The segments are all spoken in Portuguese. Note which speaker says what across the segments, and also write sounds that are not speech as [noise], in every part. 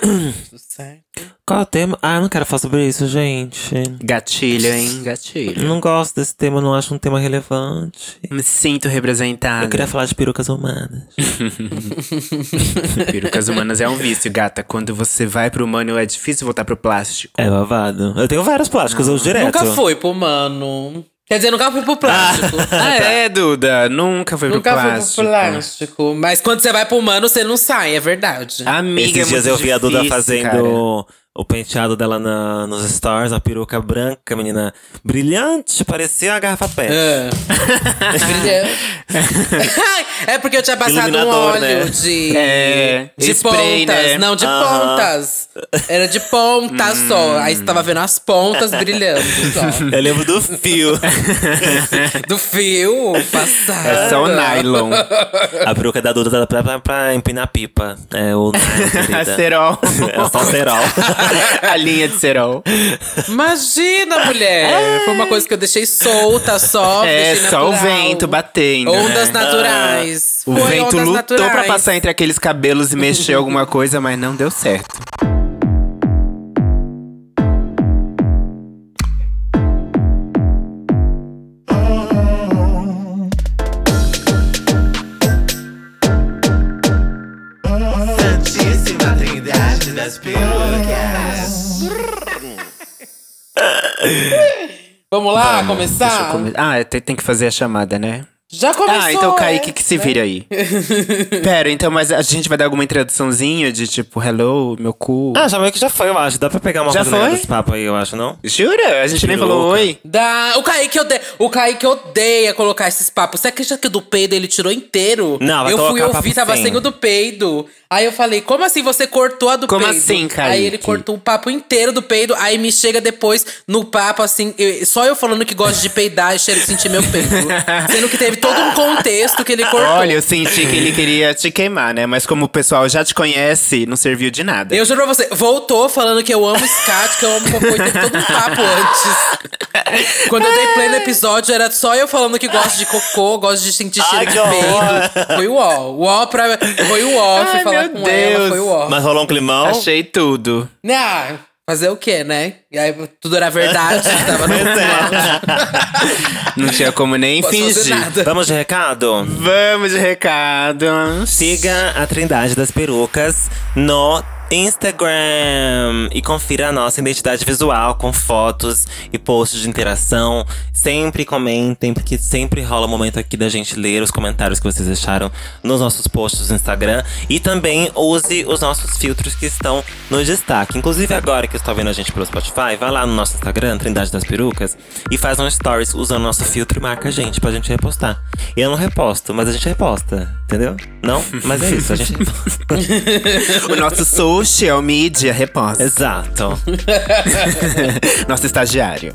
Speaker 1: Tudo certo.
Speaker 2: Qual é o tema? Ah, eu não quero falar sobre isso, gente.
Speaker 1: Gatilho, hein? Gatilho.
Speaker 2: Não gosto desse tema, não acho um tema relevante.
Speaker 1: Me sinto representada.
Speaker 2: Eu queria falar de perucas humanas. [laughs]
Speaker 1: Perucas humanas é um vício, gata. Quando você vai pro humano, é difícil voltar pro plástico.
Speaker 2: É babado. Eu tenho vários plásticos, eu uso direto.
Speaker 3: Nunca fui pro humano. Quer dizer, nunca fui pro plástico. [laughs]
Speaker 1: Ah, é, Duda? Nunca foi
Speaker 3: Nunca
Speaker 1: pro
Speaker 3: fui
Speaker 1: plástico.
Speaker 3: pro plástico. Mas quando você vai pro humano, você não sai, é verdade.
Speaker 1: Amiga,
Speaker 2: Esses
Speaker 1: é
Speaker 2: dias
Speaker 1: muito
Speaker 2: eu vi a Duda fazendo
Speaker 1: cara.
Speaker 2: O penteado dela na, nos stories, a peruca branca, menina brilhante, parecia uma garrafa pet.
Speaker 3: É. [laughs] é porque eu tinha passado um
Speaker 2: Iluminador,
Speaker 3: óleo
Speaker 2: né?
Speaker 3: de,
Speaker 1: É,
Speaker 3: de
Speaker 1: spray,
Speaker 3: pontas.
Speaker 1: né?
Speaker 3: Não, de
Speaker 2: Aham.
Speaker 3: pontas. Era de pontas só. Aí você tava vendo as pontas brilhando só.
Speaker 2: Eu lembro do fio. [laughs]
Speaker 3: Do fio passado.
Speaker 1: É só o nylon.
Speaker 2: a peruca da Duda dá pra, pra, pra empinar pipa. É o nylon,
Speaker 1: A [laughs] cerol.
Speaker 2: É só cerol. [laughs]
Speaker 1: a linha de cerol.
Speaker 3: Imagina, mulher! Foi uma coisa que eu deixei solta só.
Speaker 1: É, só o vento batendo.
Speaker 3: Ondas
Speaker 1: né?
Speaker 3: naturais.
Speaker 1: O
Speaker 3: Foi
Speaker 1: vento lutou
Speaker 3: naturais.
Speaker 1: pra passar entre aqueles cabelos e mexer alguma coisa, mas não deu certo.
Speaker 4: Santíssima Trindade das Perucas.
Speaker 3: Vamos lá,
Speaker 1: eu
Speaker 3: começar?
Speaker 1: come- Ah, tem, tem que fazer a chamada, né?
Speaker 3: Já começou.
Speaker 1: ah, então
Speaker 3: é?
Speaker 1: Kaique que se vira aí. [laughs] Pera, então, mas a gente vai dar alguma introduçãozinha de tipo, hello, meu cu.
Speaker 2: Ah, já meio que já foi, eu acho. Dá pra pegar uma
Speaker 1: Já
Speaker 2: coisa
Speaker 1: foi?
Speaker 2: desse papo aí, eu acho, não?
Speaker 1: Jura? A gente nem
Speaker 2: Peruca.
Speaker 1: falou oi.
Speaker 3: Da... O Kaique odeia. O Kaique odeia colocar esses papos. Você acredita que o do peido ele tirou inteiro?
Speaker 2: Não, vai
Speaker 3: Eu fui ouvir,
Speaker 2: papo
Speaker 3: tava sem o do peido. Aí eu falei, como assim você cortou a do
Speaker 1: Como
Speaker 3: peido?
Speaker 1: assim, Kaique?
Speaker 3: Aí ele cortou o papo inteiro do peido. Aí me chega depois no papo, assim, eu- só eu falando que gosto de peidar e cheiro- sentir meu peido. [laughs] Sendo que teve todo um contexto que ele cortou.
Speaker 1: Olha, eu senti que ele queria te queimar, né? Mas como o pessoal já te conhece, não serviu de nada.
Speaker 3: Eu juro pra você, voltou falando que eu amo scat, que eu amo cocô, e teve todo um papo antes. Quando eu dei play no episódio, era só eu falando que gosto de cocô, gosto de sentir cheiro de peido. Foi o ó. O ó pra. Foi o ó, fui
Speaker 1: Ai,
Speaker 3: falar
Speaker 1: meu
Speaker 3: com
Speaker 1: Deus.
Speaker 3: ela, foi o ó.
Speaker 2: Mas rolou um climão?
Speaker 1: Achei tudo.
Speaker 3: Ah, fazer o quê, né? E aí tudo era verdade, [laughs] tava no
Speaker 1: Não tinha como nem
Speaker 3: Posso
Speaker 1: fingir.
Speaker 2: Vamos de recado?
Speaker 1: Vamos de recado.
Speaker 2: Siga a Trindade das Perucas no Instagram e confira a nossa identidade visual com fotos e posts de interação. Sempre comentem, porque sempre rola o momento aqui da gente ler os comentários que vocês deixaram nos nossos posts no Instagram. E também use os nossos filtros que estão no destaque. Inclusive, agora que está vendo a gente pelo Spotify, vai lá no nosso Instagram, Trindade das Perucas, e faz um stories usando o nosso filtro e marca a gente pra gente repostar. Eu não reposto, mas a gente reposta, entendeu? Não? Mas é isso, a gente [laughs] reposta.
Speaker 1: O nosso social media reposta.
Speaker 2: Exato. [laughs]
Speaker 1: Nosso estagiário.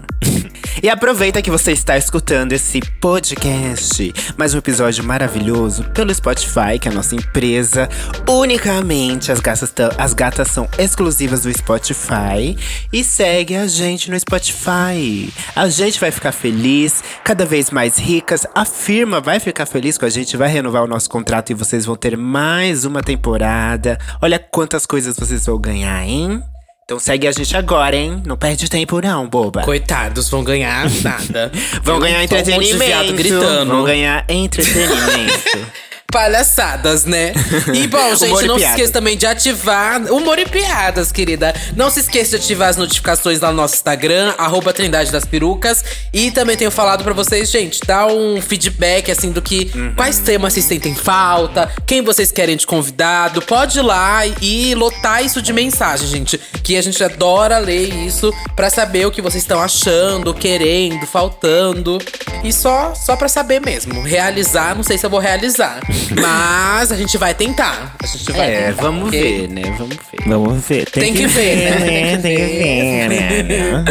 Speaker 1: E aproveita que você está escutando esse podcast, mais um episódio maravilhoso pelo Spotify, que é a nossa empresa. Unicamente as gatas, as gatas são exclusivas do Spotify. E segue a gente no Spotify. A gente vai ficar feliz, cada vez mais ricas. A firma vai ficar feliz com a gente, vai renovar o nosso contrato e vocês vão ter mais uma temporada. Olha quantas coisas vocês vão ganhar, hein? Então segue a gente agora, hein? Não perde tempo não, boba.
Speaker 3: Coitados, vão ganhar nada.
Speaker 1: Vão ganhar
Speaker 3: um
Speaker 1: entretenimento.
Speaker 3: viado gritando.
Speaker 1: Vão ganhar entretenimento. [laughs]
Speaker 3: Palhaçadas, né? [laughs] E bom, gente, não se esqueça também de ativar. Humor e piadas, querida. Não se esqueça de ativar as notificações lá no nosso Instagram, arroba Trindade das Perucas. E também tenho falado pra vocês, gente, dá um feedback assim do que
Speaker 1: Uhum.
Speaker 3: quais temas vocês sentem falta, quem vocês querem de convidado. Pode ir lá e lotar isso de mensagem, gente. Que a gente adora ler isso pra saber o que vocês estão achando, querendo, faltando. E só, só pra saber mesmo. Realizar, não sei se eu vou realizar. Mas a gente vai tentar. A gente vai
Speaker 1: é,
Speaker 3: tentar,
Speaker 1: vamos
Speaker 3: ok?
Speaker 1: ver, né? Vamos ver.
Speaker 2: Vamos ver.
Speaker 3: Tem que ver, né?
Speaker 2: Tem que ver, né?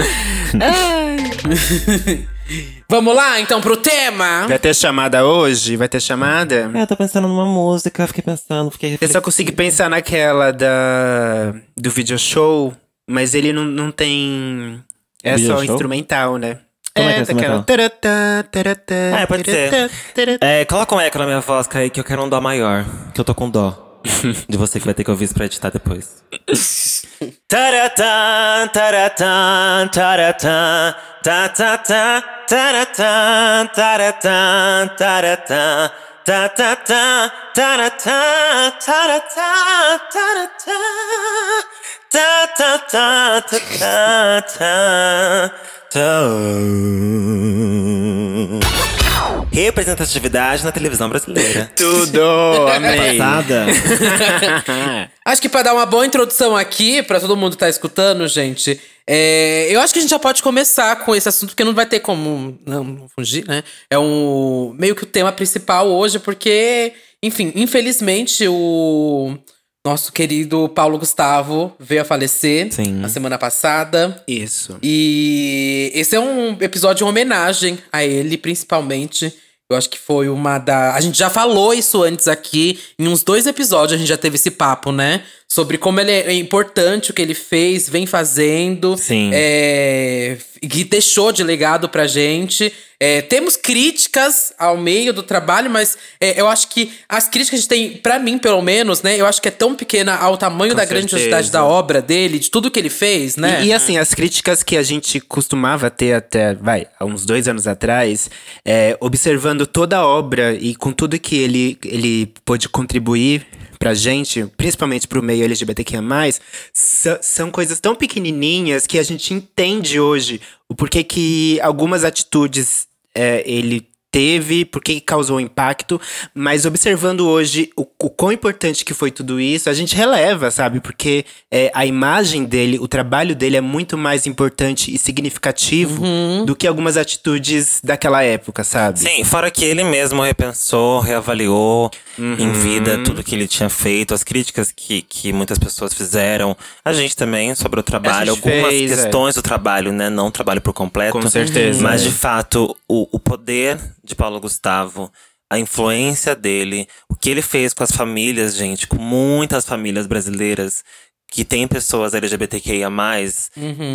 Speaker 2: [laughs]
Speaker 3: Vamos lá, então, pro tema?
Speaker 1: Vai ter chamada hoje? Vai ter chamada?
Speaker 2: É, eu tô pensando numa música, fiquei pensando, fiquei
Speaker 1: Eu só consegui pensar naquela da do video show, mas ele não, não tem. É
Speaker 2: Video
Speaker 1: só
Speaker 2: show?
Speaker 1: instrumental, né?
Speaker 2: Como é que é
Speaker 1: taratá,
Speaker 2: É, pode ser. É, coloca um eco na minha voz, Kaique, que eu quero um dó maior. Que eu tô com dó. [laughs] De você que vai ter que ouvir isso pra editar depois. Taratã, taratã, taratã, tá, tá, tá, taratã, taratã, taratã, tá, tá, tá, taratã, taratã, taratã, tá, tá, tá, tá, tá, tá, tá. Representatividade na televisão brasileira. [laughs]
Speaker 1: Tudo! Amei!
Speaker 2: Passada. [laughs]
Speaker 3: Acho que pra dar uma boa introdução aqui, pra todo mundo que tá escutando, gente, é, eu acho que a gente já pode começar com esse assunto, porque não vai ter como não, não fugir, né? É um meio que o tema principal hoje, porque, enfim, infelizmente o nosso querido Paulo Gustavo veio a falecer
Speaker 2: Sim.
Speaker 3: na semana passada.
Speaker 1: Isso.
Speaker 3: E esse é um episódio em homenagem a ele, principalmente. Eu acho que foi uma da. A gente já falou isso antes aqui. Em uns dois episódios a gente já teve esse papo, né? Sobre como ele é importante o que ele fez, vem fazendo.
Speaker 2: Sim.
Speaker 3: É, que deixou de legado pra gente. É, temos críticas ao meio do trabalho, mas é, eu acho que as críticas que a gente tem, pra mim, pelo menos, né? Eu acho que é tão pequena ao tamanho
Speaker 1: Com
Speaker 3: da grandiosidade
Speaker 1: certeza.
Speaker 3: da obra dele, de tudo que ele fez, né?
Speaker 1: E, e, assim, as críticas que a gente costumava ter até, vai, há uns dois anos atrás, é, observando toda a obra e com tudo que ele, ele pôde contribuir pra gente, principalmente pro meio LGBTQIA+, são coisas tão pequenininhas que a gente entende hoje o porquê que algumas atitudes é, ele teve, por que causou impacto, mas observando hoje o, o quão importante que foi tudo isso, a gente releva, sabe? Porque é, a imagem dele, o trabalho dele é muito mais importante e significativo do que algumas atitudes daquela época, sabe?
Speaker 2: Sim, fora que ele mesmo repensou, reavaliou em vida tudo que ele tinha feito, as críticas que, que muitas pessoas fizeram, a gente também sobre o trabalho, algumas
Speaker 1: fez, é.
Speaker 2: questões do trabalho, né? Não o trabalho por completo.
Speaker 1: Com certeza,
Speaker 2: Mas
Speaker 1: é.
Speaker 2: de fato, o, o poder de Paulo Gustavo. A influência dele, o que ele fez com as famílias, gente, com muitas famílias brasileiras que têm pessoas LGBTQIA+,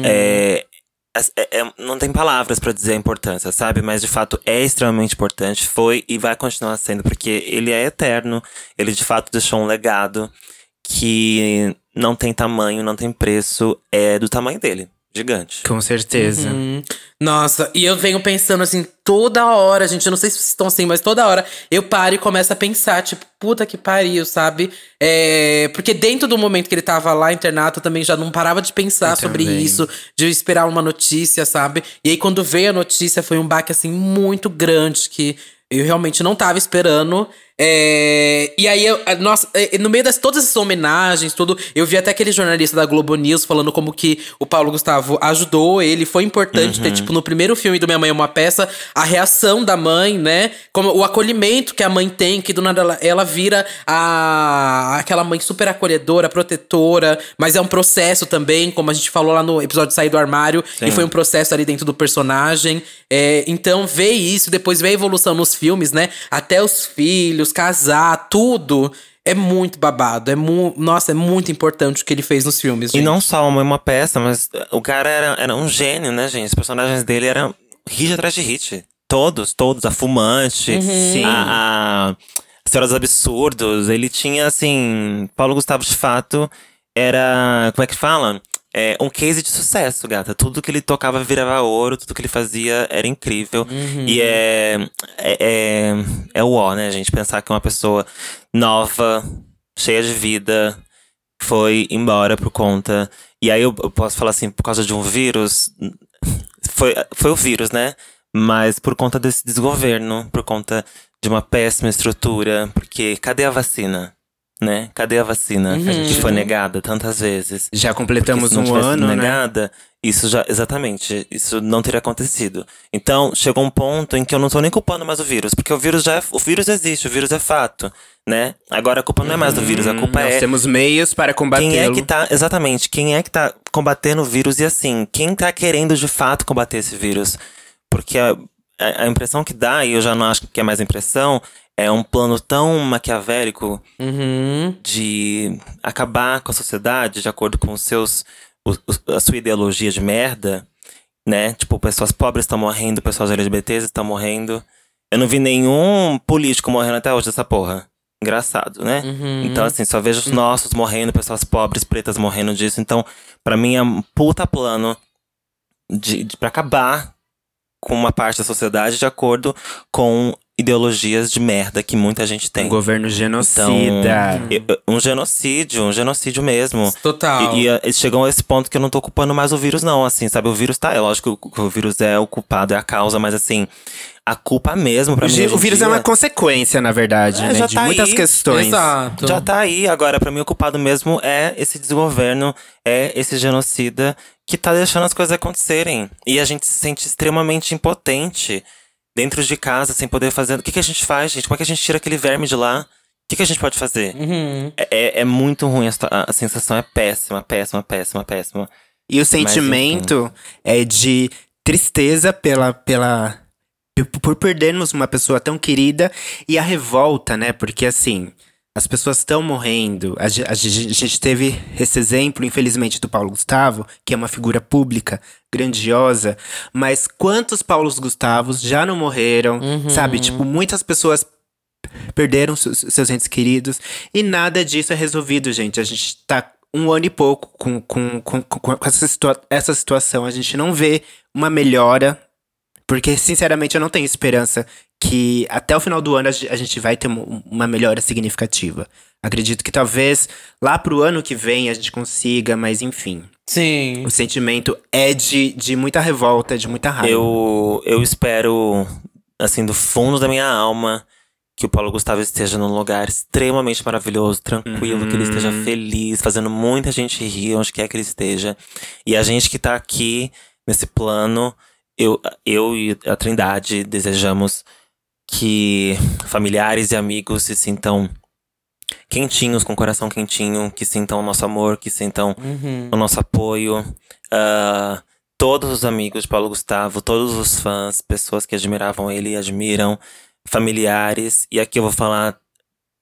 Speaker 2: é, é- é- não tem palavras pra dizer a importância, sabe? Mas de fato é extremamente importante, foi e vai continuar sendo, porque ele é eterno. Ele de fato deixou um legado que não tem tamanho, não tem preço, é do tamanho dele. Gigante.
Speaker 1: Com certeza.
Speaker 3: Hum, Nossa, e eu venho pensando assim, toda hora, gente, eu não sei se vocês estão assim, mas toda hora eu paro e começo a pensar, tipo, puta que pariu, sabe? É, porque dentro do momento que ele tava lá internado, eu também já não parava de pensar
Speaker 1: Eu
Speaker 3: sobre
Speaker 1: também.
Speaker 3: isso, de esperar uma notícia, sabe? E aí quando veio a notícia, foi um baque, assim, muito grande, que eu realmente não tava esperando. É, e aí, eu, a- nossa, é, no meio das todas essas homenagens, tudo, eu vi até aquele jornalista da Globo News falando como que o Paulo Gustavo ajudou ele, foi importante ter, tipo, no primeiro filme do Minha Mãe é uma Peça, a reação da mãe, né? Como o acolhimento que a mãe tem, que do nada ela, ela vira a, aquela mãe super acolhedora, protetora, mas é um processo também, como a gente falou lá no episódio de Sair do Armário, e foi um processo ali dentro do personagem. É, então, ver isso, depois ver a evolução nos filmes, né? Até os filhos, casar, tudo. É muito babado. É mu Nossa, é muito importante o que ele fez nos filmes.
Speaker 2: E
Speaker 3: gente.
Speaker 2: não só uma, uma peça, mas o cara era, era um gênio, né, gente? Os personagens dele eram hit atrás de hit. Todos, todos. A Fumante,
Speaker 1: Sim.
Speaker 2: a, a Senhora dos Absurdos. Ele tinha, assim… Paulo Gustavo, de fato, era… Como é que fala? É, um case de sucesso, gata. Tudo que ele tocava virava ouro, tudo que ele fazia era incrível. E é, é, é, é o ó, né, gente? Pensar que uma pessoa nova, cheia de vida, foi embora por conta. E aí eu, eu posso falar assim, por causa de um vírus. Foi, foi o vírus, né? Mas por conta desse desgoverno, por conta de uma péssima estrutura. Porque cadê a vacina? Né? Cadê a vacina? Que foi negada tantas vezes.
Speaker 1: Já completamos
Speaker 2: Porque se não
Speaker 1: um ano, né?
Speaker 2: negada, isso já. Exatamente. Isso não teria acontecido. Então, chegou um ponto em que eu não tô nem culpando mais o vírus. Porque o vírus já é, O vírus existe, o vírus é fato. Né? Agora a culpa não é mais do vírus, a culpa
Speaker 1: Nós
Speaker 2: é.
Speaker 1: temos meios para combatê-lo.
Speaker 2: Quem é que tá. Exatamente, quem é que tá combatendo o vírus e assim, quem tá querendo de fato combater esse vírus? Porque a, impressão que dá, e eu já não acho que é mais impressão, é um plano tão maquiavélico
Speaker 3: Uhum.
Speaker 2: de acabar com a sociedade de acordo com os seus o- a sua ideologia de merda, né? Tipo, pessoas pobres estão morrendo, pessoas LGBTs estão morrendo. Eu não vi nenhum político morrendo até hoje dessa porra. engraçado, né?
Speaker 3: Uhum.
Speaker 2: Então, assim, só vejo os nossos morrendo, pessoas pobres, pretas morrendo disso. Então, pra mim é um puta plano de, de, pra acabar com uma parte da sociedade de acordo com ideologias de merda que muita gente tem.
Speaker 1: Um governo genocida.
Speaker 2: Eu- Um genocídio, um genocídio mesmo.
Speaker 3: Total.
Speaker 2: E, e, eh, chegou a esse ponto que eu não tô culpando mais o vírus, não, assim, sabe? O vírus tá, é lógico que o vírus é o culpado, é a causa, mas assim, a culpa mesmo pra
Speaker 1: o,
Speaker 2: mim.
Speaker 1: o vírus é
Speaker 2: dia,
Speaker 1: uma consequência, na verdade,
Speaker 2: É,
Speaker 1: né?
Speaker 2: já
Speaker 1: De
Speaker 2: tá
Speaker 1: muitas
Speaker 2: aí.
Speaker 1: questões.
Speaker 3: Exato.
Speaker 2: Já tá aí, agora, pra mim, o culpado mesmo é esse desgoverno, é esse genocida que tá deixando as coisas acontecerem. E a gente se sente extremamente impotente dentro de casa, sem poder fazer. O que, que a gente faz, gente? Como é que a gente tira aquele verme de lá? O que, que a gente pode fazer?
Speaker 3: Uhum.
Speaker 2: É, é- é muito ruim, a, a sensação é péssima, péssima, péssima, péssima.
Speaker 1: E o
Speaker 2: Mas,
Speaker 1: sentimento é de tristeza pela, pela por- por perdermos uma pessoa tão querida e a revolta, né? Porque assim, as pessoas estão morrendo. A, a a gente teve esse exemplo, infelizmente, do Paulo Gustavo, que é uma figura pública grandiosa, mas quantos Paulos Gustavos já não morreram, sabe? Tipo, muitas pessoas perderam seus, entes queridos e nada disso é resolvido, gente. A gente tá um ano e pouco com, com, com, com com essa, situa essa situação. A gente não vê uma melhora, porque, sinceramente, eu não tenho esperança que até o final do ano a ge- a gente vai ter uma- melhora significativa. Acredito que talvez lá pro ano que vem a gente consiga, mas enfim.
Speaker 3: Sim.
Speaker 1: O sentimento é de, de muita revolta, de muita raiva.
Speaker 2: Eu, eu espero, assim, do fundo da minha alma, que o Paulo Gustavo esteja num lugar extremamente maravilhoso, tranquilo, que ele esteja
Speaker 1: Uhum.
Speaker 2: feliz, fazendo muita gente rir onde quer que ele esteja. E a gente que tá aqui nesse plano, eu, eu e a Trindade desejamos que familiares e amigos se sintam quentinhos, com o coração quentinho, que sintam o nosso amor, que sintam
Speaker 3: Uhum.
Speaker 2: o nosso apoio. ah, todos os amigos de Paulo Gustavo, todos os fãs, pessoas que admiravam ele e admiram, familiares. E aqui eu vou falar,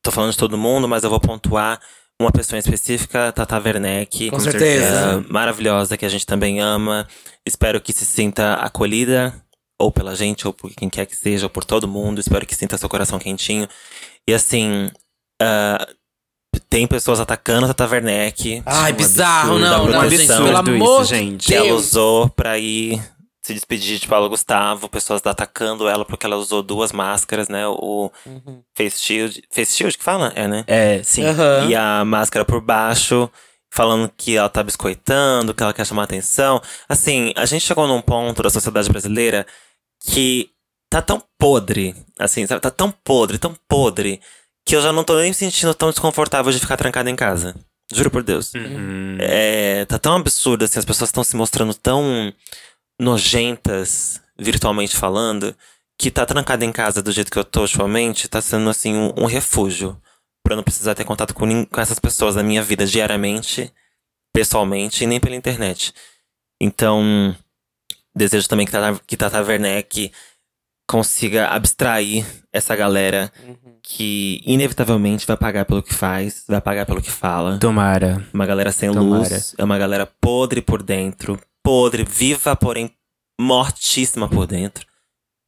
Speaker 2: tô falando de todo mundo, mas eu vou pontuar uma pessoa em específica, Tata Werneck.
Speaker 3: Com certeza.
Speaker 2: ah, maravilhosa, que a gente também ama. Espero que se sinta acolhida, ou pela gente, ou por quem quer que seja, ou por todo mundo. Espero que sinta seu coração quentinho. E assim. ah, tem pessoas atacando a Tata Werneck.
Speaker 3: Ai,
Speaker 2: Um
Speaker 3: bizarro,
Speaker 2: absurdo,
Speaker 3: não, não, gente, pelo
Speaker 1: isso,
Speaker 3: amor de
Speaker 1: gente.
Speaker 2: que ela usou pra ir se despedir de Paulo Gustavo. Pessoas atacando ela porque ela usou duas máscaras, né? O
Speaker 3: Uhum.
Speaker 2: face shield. Face shield que fala? É, né?
Speaker 1: É, sim.
Speaker 3: Aham.
Speaker 2: E a máscara por baixo, falando que ela tá biscoitando, que ela quer chamar atenção. Assim, a gente chegou num ponto da sociedade brasileira que tá tão podre, assim, sabe? Tá tão podre, tão podre, que eu já não tô nem me sentindo tão desconfortável de ficar trancada em casa. Juro por Deus.
Speaker 1: Uhum.
Speaker 2: É, tá tão absurdo, assim, as pessoas estão se mostrando tão nojentas, virtualmente falando, que tá trancada em casa do jeito que eu tô ultimamente, tá sendo, assim, um, um refúgio. Pra eu não precisar ter contato com, com essas pessoas na minha vida diariamente, pessoalmente, e nem pela internet. Então, desejo também que Tata, que Tata Werneck consiga abstrair essa galera
Speaker 3: Uhum.
Speaker 2: que inevitavelmente vai pagar pelo que faz, vai pagar pelo que fala.
Speaker 1: Tomara.
Speaker 2: Uma galera sem
Speaker 1: Tomara.
Speaker 2: luz. É uma galera podre por dentro. Podre, viva, porém mortíssima por dentro.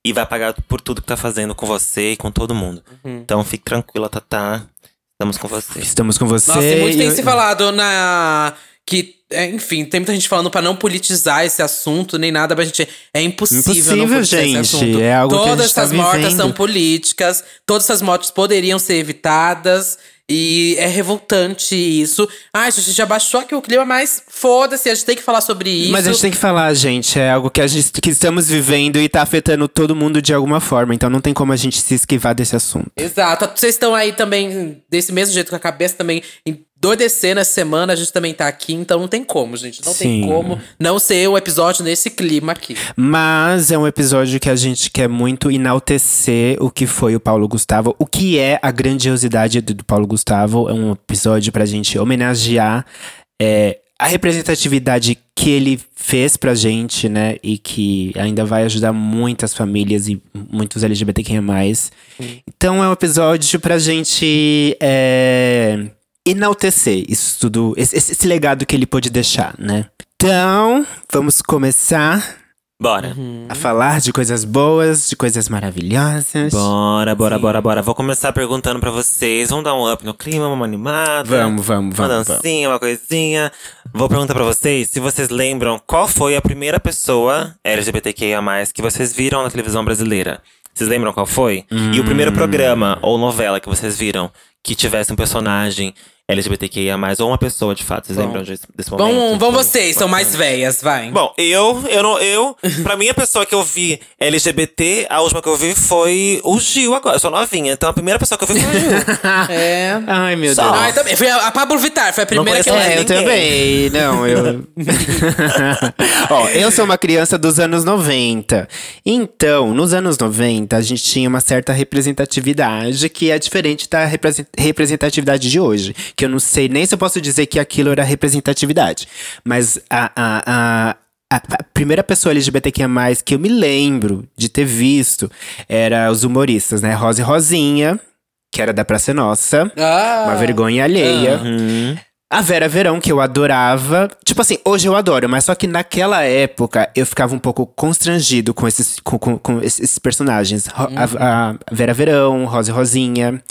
Speaker 2: E vai pagar por tudo que tá fazendo com você e com todo mundo.
Speaker 3: Uhum.
Speaker 2: Então fique tranquila, Tatá. Estamos com você.
Speaker 1: Estamos com você.
Speaker 3: Nossa, e muito
Speaker 1: e
Speaker 3: tem
Speaker 1: eu-
Speaker 3: se falado na. Que, é, enfim, tem muita gente falando pra não politizar esse assunto, nem nada, pra gente. É impossível, não
Speaker 1: Impossível,
Speaker 3: esse
Speaker 1: gente.
Speaker 3: assunto.
Speaker 1: É algo que a
Speaker 3: Todas
Speaker 1: gente tá
Speaker 3: essas mortas
Speaker 1: vivendo.
Speaker 3: são políticas, todas essas mortes poderiam ser evitadas. E é revoltante isso. Ai, a gente já baixou aqui o clima, mas foda-se, a gente tem que falar sobre isso.
Speaker 1: Mas a gente tem que falar, gente. É algo que a gente que estamos vivendo e tá afetando todo mundo de alguma forma. Então não tem como a gente se esquivar desse assunto.
Speaker 3: Exato. Vocês estão aí também, desse mesmo jeito, com a cabeça também endoidecendo essa semana, a gente também tá aqui, então não tem como, gente. Não tem
Speaker 1: Sim.
Speaker 3: como não ser um episódio nesse clima aqui.
Speaker 1: Mas é um episódio que a gente quer muito enaltecer o que foi o Paulo Gustavo, o que é a grandiosidade do, do Paulo Gustavo. É um episódio pra gente homenagear é, a representatividade que ele fez pra gente, né? E que ainda vai ajudar muitas famílias e muitos LGBTQIA. Então é um episódio pra gente é, enaltecer isso tudo, esse, esse- legado que ele pôde deixar, né? Então, vamos começar
Speaker 2: Bora.
Speaker 1: A falar de coisas boas, de coisas maravilhosas.
Speaker 2: Bora, bora, bora, bora. Vou começar perguntando pra vocês. Vamos dar um up no clima, uma animada.
Speaker 1: Vamos, vamos,
Speaker 2: Uma
Speaker 1: vamos, vamos.
Speaker 2: dancinha, uma coisinha. Vou perguntar pra vocês se vocês lembram qual foi a primeira pessoa LGBTQIA+, que vocês viram na televisão brasileira. Vocês lembram qual foi? E o primeiro programa ou novela que vocês viram que tivesse um personagem LGBTQIA+, ou uma pessoa, de fato. Vocês
Speaker 3: Bom.
Speaker 2: lembram desse, desse momento?
Speaker 3: Vão, vão
Speaker 2: Foi
Speaker 3: vocês, são mais velhas, vai.
Speaker 2: Bom, eu, eu não, eu, [laughs] pra mim a pessoa que eu vi LGBT, a última que eu vi foi o Gil agora. Eu sou novinha, então a primeira pessoa que eu vi foi o Gil. [laughs]
Speaker 3: É.
Speaker 1: Ai, meu
Speaker 2: Só.
Speaker 1: Deus.
Speaker 3: Ah, eu também. Foi a a Pablo Vittar, foi a primeira que eu
Speaker 2: conheço
Speaker 1: É, eu também. Não, eu. [laughs] Ó, eu sou uma criança dos anos 90. Então, nos anos 90, a gente tinha uma certa representatividade que é diferente da represen- representatividade de hoje. Que eu não sei nem se eu posso dizer que aquilo era representatividade. Mas a. a, a a primeira pessoa LGBTQIA+, que eu me lembro de ter visto era os humoristas, né? Rosa e Rosinha, que era da Praça é Nossa.
Speaker 3: Ah.
Speaker 1: Uma vergonha alheia.
Speaker 2: Uhum.
Speaker 1: A Vera Verão, que eu adorava. Tipo assim, hoje eu adoro, mas só que naquela época eu ficava um pouco constrangido com esses, com, com- com esses personagens. Ro- a, a Vera Verão, Rosa e Rosinha.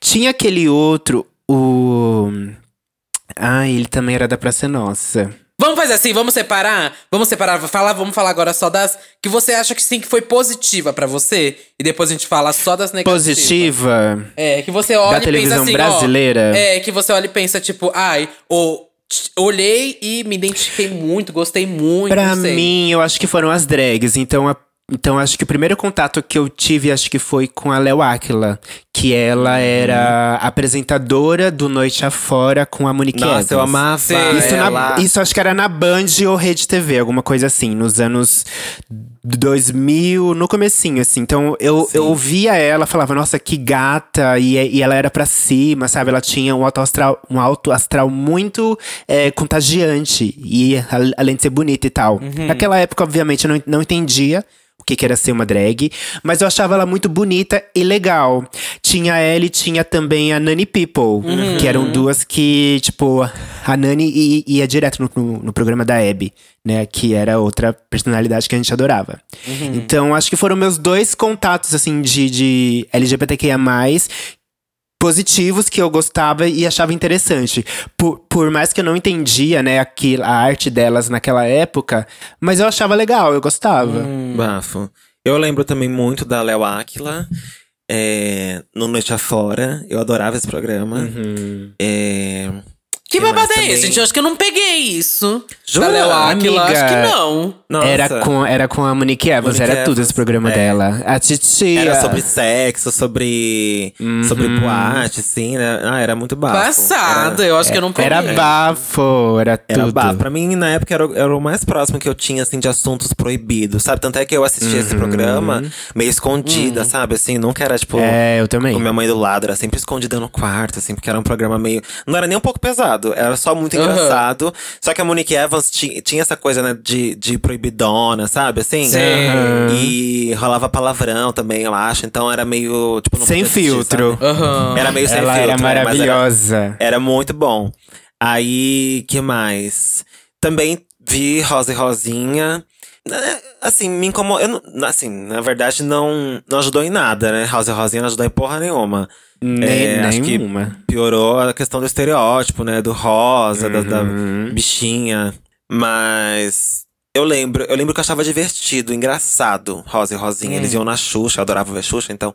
Speaker 1: Tinha aquele outro, o. Ah, ele também era da Praça Nossa.
Speaker 3: Vamos fazer assim, vamos separar? Vamos separar, falar, vamos falar agora só das que você acha que sim que foi positiva pra você e depois a gente fala só das negativas.
Speaker 1: Positiva.
Speaker 3: É, que você olha
Speaker 1: Da
Speaker 3: e pensa
Speaker 1: televisão
Speaker 3: assim,
Speaker 1: brasileira?
Speaker 3: ó, É, que você olha e pensa tipo, ai, ou olhei e me identifiquei muito, gostei muito,
Speaker 1: Pra mim, eu acho que foram as drags. Então, a- então acho que o primeiro contato que eu tive, acho que foi com a Léo Aquila. Que ela era apresentadora do Noite Afora com a Monique
Speaker 2: Nossa, eu
Speaker 1: Evans.
Speaker 2: amava
Speaker 3: Sei.
Speaker 1: Isso, na-
Speaker 2: ela.
Speaker 1: isso acho que era na Band ou Rede TV, alguma coisa assim, nos anos 2000, no comecinho, assim. Então eu, eu ouvia ela, falava, nossa, que gata, e, e ela era pra cima, sabe? Ela tinha um alto astral, um alto astral muito é, contagiante, e além de ser bonita e tal. Naquela época, obviamente, eu não, não entendia que, que era ser uma drag, mas eu achava ela muito bonita e legal. Tinha ela e tinha também a Nani People, que eram duas que, tipo, a Nani ia direto no, no, no programa da Abby, né? Que era outra personalidade que a gente adorava. Então, acho que foram meus dois contatos, assim, de, de LGBTQIA positivos que eu gostava e achava interessante. Por, por mais que eu não entendia, né, aquilo, a arte delas naquela época, mas eu achava legal, eu gostava.
Speaker 2: Bafo. Eu lembro também muito da Léo Áquila. é, no Noite Afora. Eu adorava esse programa.
Speaker 1: Uhum.
Speaker 2: É,
Speaker 3: Que babado é
Speaker 2: também?
Speaker 3: esse, gente? Eu acho que eu não peguei isso.
Speaker 2: Jura,
Speaker 3: da Léo Aquila,
Speaker 1: amiga?
Speaker 3: acho que não.
Speaker 2: nossa.
Speaker 1: Era com, era com a Monique Evans,
Speaker 2: Monique
Speaker 1: era tudo
Speaker 2: Evans,
Speaker 1: esse programa
Speaker 2: é.
Speaker 1: dela. A titia.
Speaker 2: Era sobre sexo, sobre. Sobre
Speaker 1: Uhum.
Speaker 2: boate, sim, né? Ah, era muito bafo.
Speaker 3: Passada, eu acho que eu não peguei.
Speaker 1: Era bafo, era
Speaker 2: Era
Speaker 1: tudo.
Speaker 2: bafo. Pra mim, na época, era, o- era o mais próximo que eu tinha, assim, de assuntos proibidos, sabe? Tanto é que eu assistia esse programa meio escondida, sabe? Assim, nunca era, tipo…
Speaker 1: Uhum. É, eu também.
Speaker 2: Com minha mãe do lado, era sempre escondida no quarto, assim, porque era um programa meio. Não era nem um pouco pesado, era só muito engraçado. Só que a Monique Evans ti- tinha essa coisa, né, de, de proibidona, sabe? Assim.
Speaker 3: Sim.
Speaker 2: E rolava palavrão também, eu acho. Então era meio. Tipo,
Speaker 1: Sem
Speaker 2: assistir,
Speaker 1: filtro.
Speaker 3: Aham.
Speaker 2: Era meio sem
Speaker 1: Ela
Speaker 2: filtro.
Speaker 1: era
Speaker 2: né, mas
Speaker 1: maravilhosa.
Speaker 2: Era muito bom. Aí, que mais? Também vi Rosa e Rosinha. É, Assim, me incomodou. eu não- Assim, na verdade, não, não ajudou em nada, né? Rosa e Rosinha não ajudou em porra nenhuma.
Speaker 1: Nem,
Speaker 2: É, acho que
Speaker 1: nenhuma.
Speaker 2: piorou a questão do estereótipo, né? Do rosa, da, da
Speaker 1: Uhum.
Speaker 2: bichinha. Mas eu lembro, eu lembro que eu achava divertido, engraçado, Rosa e Rosinha. Eles iam na Xuxa, eu adorava ver Xuxa, então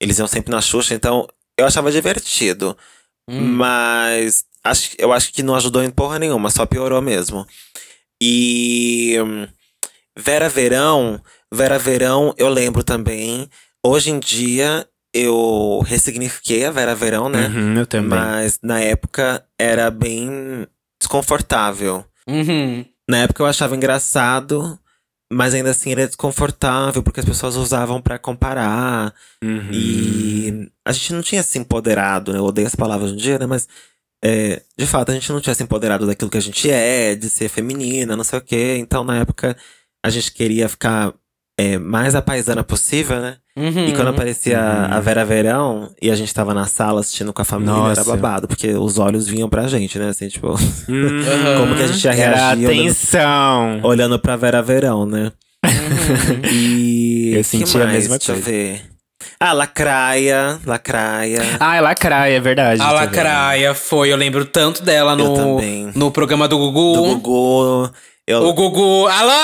Speaker 2: eles iam sempre na Xuxa, então eu achava divertido. Mas acho, eu acho que não ajudou em porra nenhuma, só piorou mesmo. E hum, Vera Verão, Vera Verão, eu lembro também. Hoje em dia eu ressignifiquei a Vera Verão, né?
Speaker 1: Uhum, eu também.
Speaker 2: Mas na época era bem desconfortável.
Speaker 3: Uhum.
Speaker 2: Na época eu achava engraçado, mas ainda assim era desconfortável, porque as pessoas usavam pra comparar.
Speaker 1: Uhum.
Speaker 2: E a gente não tinha se empoderado, né? Eu odeio as palavras no dia, né? Mas é, de fato a gente não tinha se empoderado daquilo que a gente é, de ser feminina, não sei o quê. Então na época a gente queria ficar é, mais a paisana possível, né?
Speaker 3: Uhum.
Speaker 2: E quando aparecia a Vera Verão e a gente tava na sala assistindo com a família,
Speaker 1: Nossa.
Speaker 2: era babado, porque os olhos vinham pra gente, né? Assim, tipo,
Speaker 1: Uhum. [laughs]
Speaker 2: como que a gente ia reagir olhando,
Speaker 1: atenção.
Speaker 2: olhando pra Vera Verão, né? [laughs] E.
Speaker 1: Eu senti a
Speaker 2: mais?
Speaker 1: mesma
Speaker 2: Deixa eu
Speaker 1: coisa.
Speaker 2: ver. Ah, Lacraia. Lacraia.
Speaker 1: Ah, é lacraia, é verdade.
Speaker 3: A Lacraia foi, eu lembro tanto dela no, no programa do Gugu.
Speaker 2: Do Gugu. Eu,
Speaker 3: O Gugu. Alô! [laughs]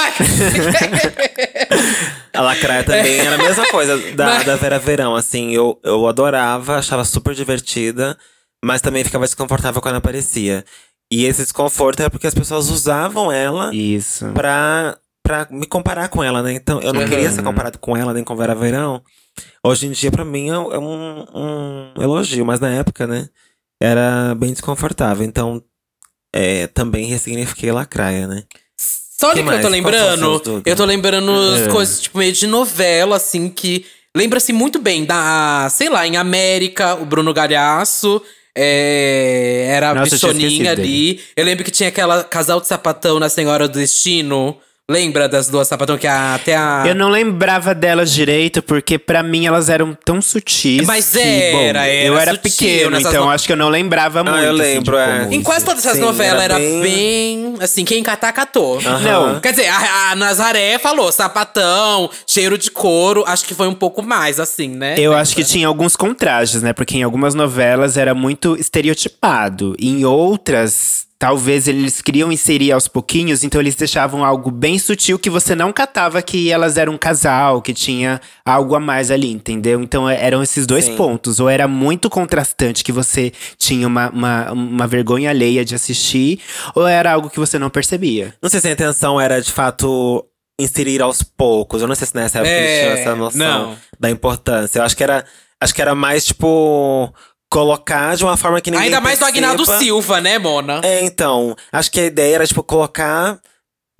Speaker 2: A Lacraia também era a mesma coisa da,
Speaker 3: Mas-
Speaker 2: da Vera Verão, assim. Eu, eu adorava, achava super divertida, mas também ficava desconfortável quando aparecia. E esse desconforto é porque as pessoas usavam ela.
Speaker 1: Isso.
Speaker 2: pra, pra me comparar com ela, né? Então, eu não
Speaker 3: Uhum.
Speaker 2: queria ser comparado com ela, nem com Vera Verão. Hoje em dia, pra mim, é um, um elogio, mas na época, né? Era bem desconfortável. Então, é, também ressignifiquei Lacraia, né?
Speaker 3: Sabe o
Speaker 2: Que
Speaker 3: que, eu tô lembrando? Eu tô lembrando as
Speaker 1: É.
Speaker 3: coisas, tipo, meio de novela, assim, que lembra-se muito bem da, sei lá, em América, o Bruno Galhaço. é, era a bichoninha ali. Eu lembro que tinha aquela casal de sapatão na Senhora do Destino. Lembra das duas sapatão que a- até a.
Speaker 1: Eu não lembrava delas direito, porque pra mim elas eram tão sutis.
Speaker 3: Mas
Speaker 1: que,
Speaker 3: era,
Speaker 1: bom,
Speaker 3: era
Speaker 1: Eu era
Speaker 3: sutil
Speaker 1: pequeno, então
Speaker 3: no-
Speaker 1: acho que eu não lembrava muito.
Speaker 2: eu
Speaker 1: assim,
Speaker 2: lembro, é.
Speaker 1: como
Speaker 3: Em
Speaker 1: isso.
Speaker 3: quase todas essas
Speaker 2: Sim,
Speaker 3: novelas
Speaker 2: era
Speaker 3: era
Speaker 2: bem-
Speaker 3: bem... Assim, quem catar, catou.
Speaker 2: Aham.
Speaker 3: Quer dizer, a, a Nazaré falou sapatão, cheiro de couro. Acho que foi um pouco mais, assim, né?
Speaker 1: Eu acho que tinha alguns contrastes, né? Porque em algumas novelas era muito estereotipado. Em outras, talvez eles queriam inserir aos pouquinhos, então eles deixavam algo bem sutil que você não catava que elas eram um casal, que tinha algo a mais ali, entendeu? Então é- eram esses dois
Speaker 2: Sim.
Speaker 1: pontos. Ou era muito contrastante que você tinha uma, uma, uma vergonha alheia de assistir, ou era algo que você não percebia.
Speaker 2: Não sei se a intenção era, de fato, inserir aos poucos. Eu não sei se nessa época eles
Speaker 3: É,
Speaker 2: tinham essa noção
Speaker 3: não.
Speaker 2: da importância. Eu acho que era, acho que era mais, tipo, colocar de uma forma que ninguém
Speaker 3: Ainda mais do
Speaker 2: perceba.
Speaker 3: Agnaldo Silva, né, Mona?
Speaker 2: É, então. Acho que a ideia era, tipo, colocar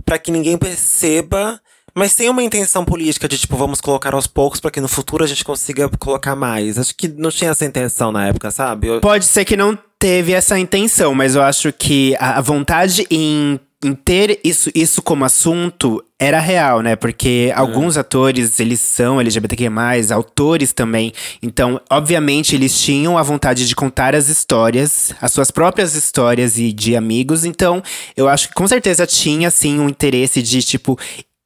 Speaker 2: pra que ninguém perceba, mas sem uma intenção política de, tipo, vamos colocar aos poucos pra que no futuro a gente consiga colocar mais. Acho que não tinha essa intenção na época, sabe? Eu-
Speaker 1: Pode ser que não teve essa intenção, mas eu acho que a, vontade em ter isso, isso como assunto era real, né? Porque alguns atores, eles são LGBTQ+, autores também. Então, obviamente, eles tinham a vontade de contar as histórias, as suas próprias histórias e de amigos. Então, eu acho que com certeza tinha, sim, um interesse de, tipo…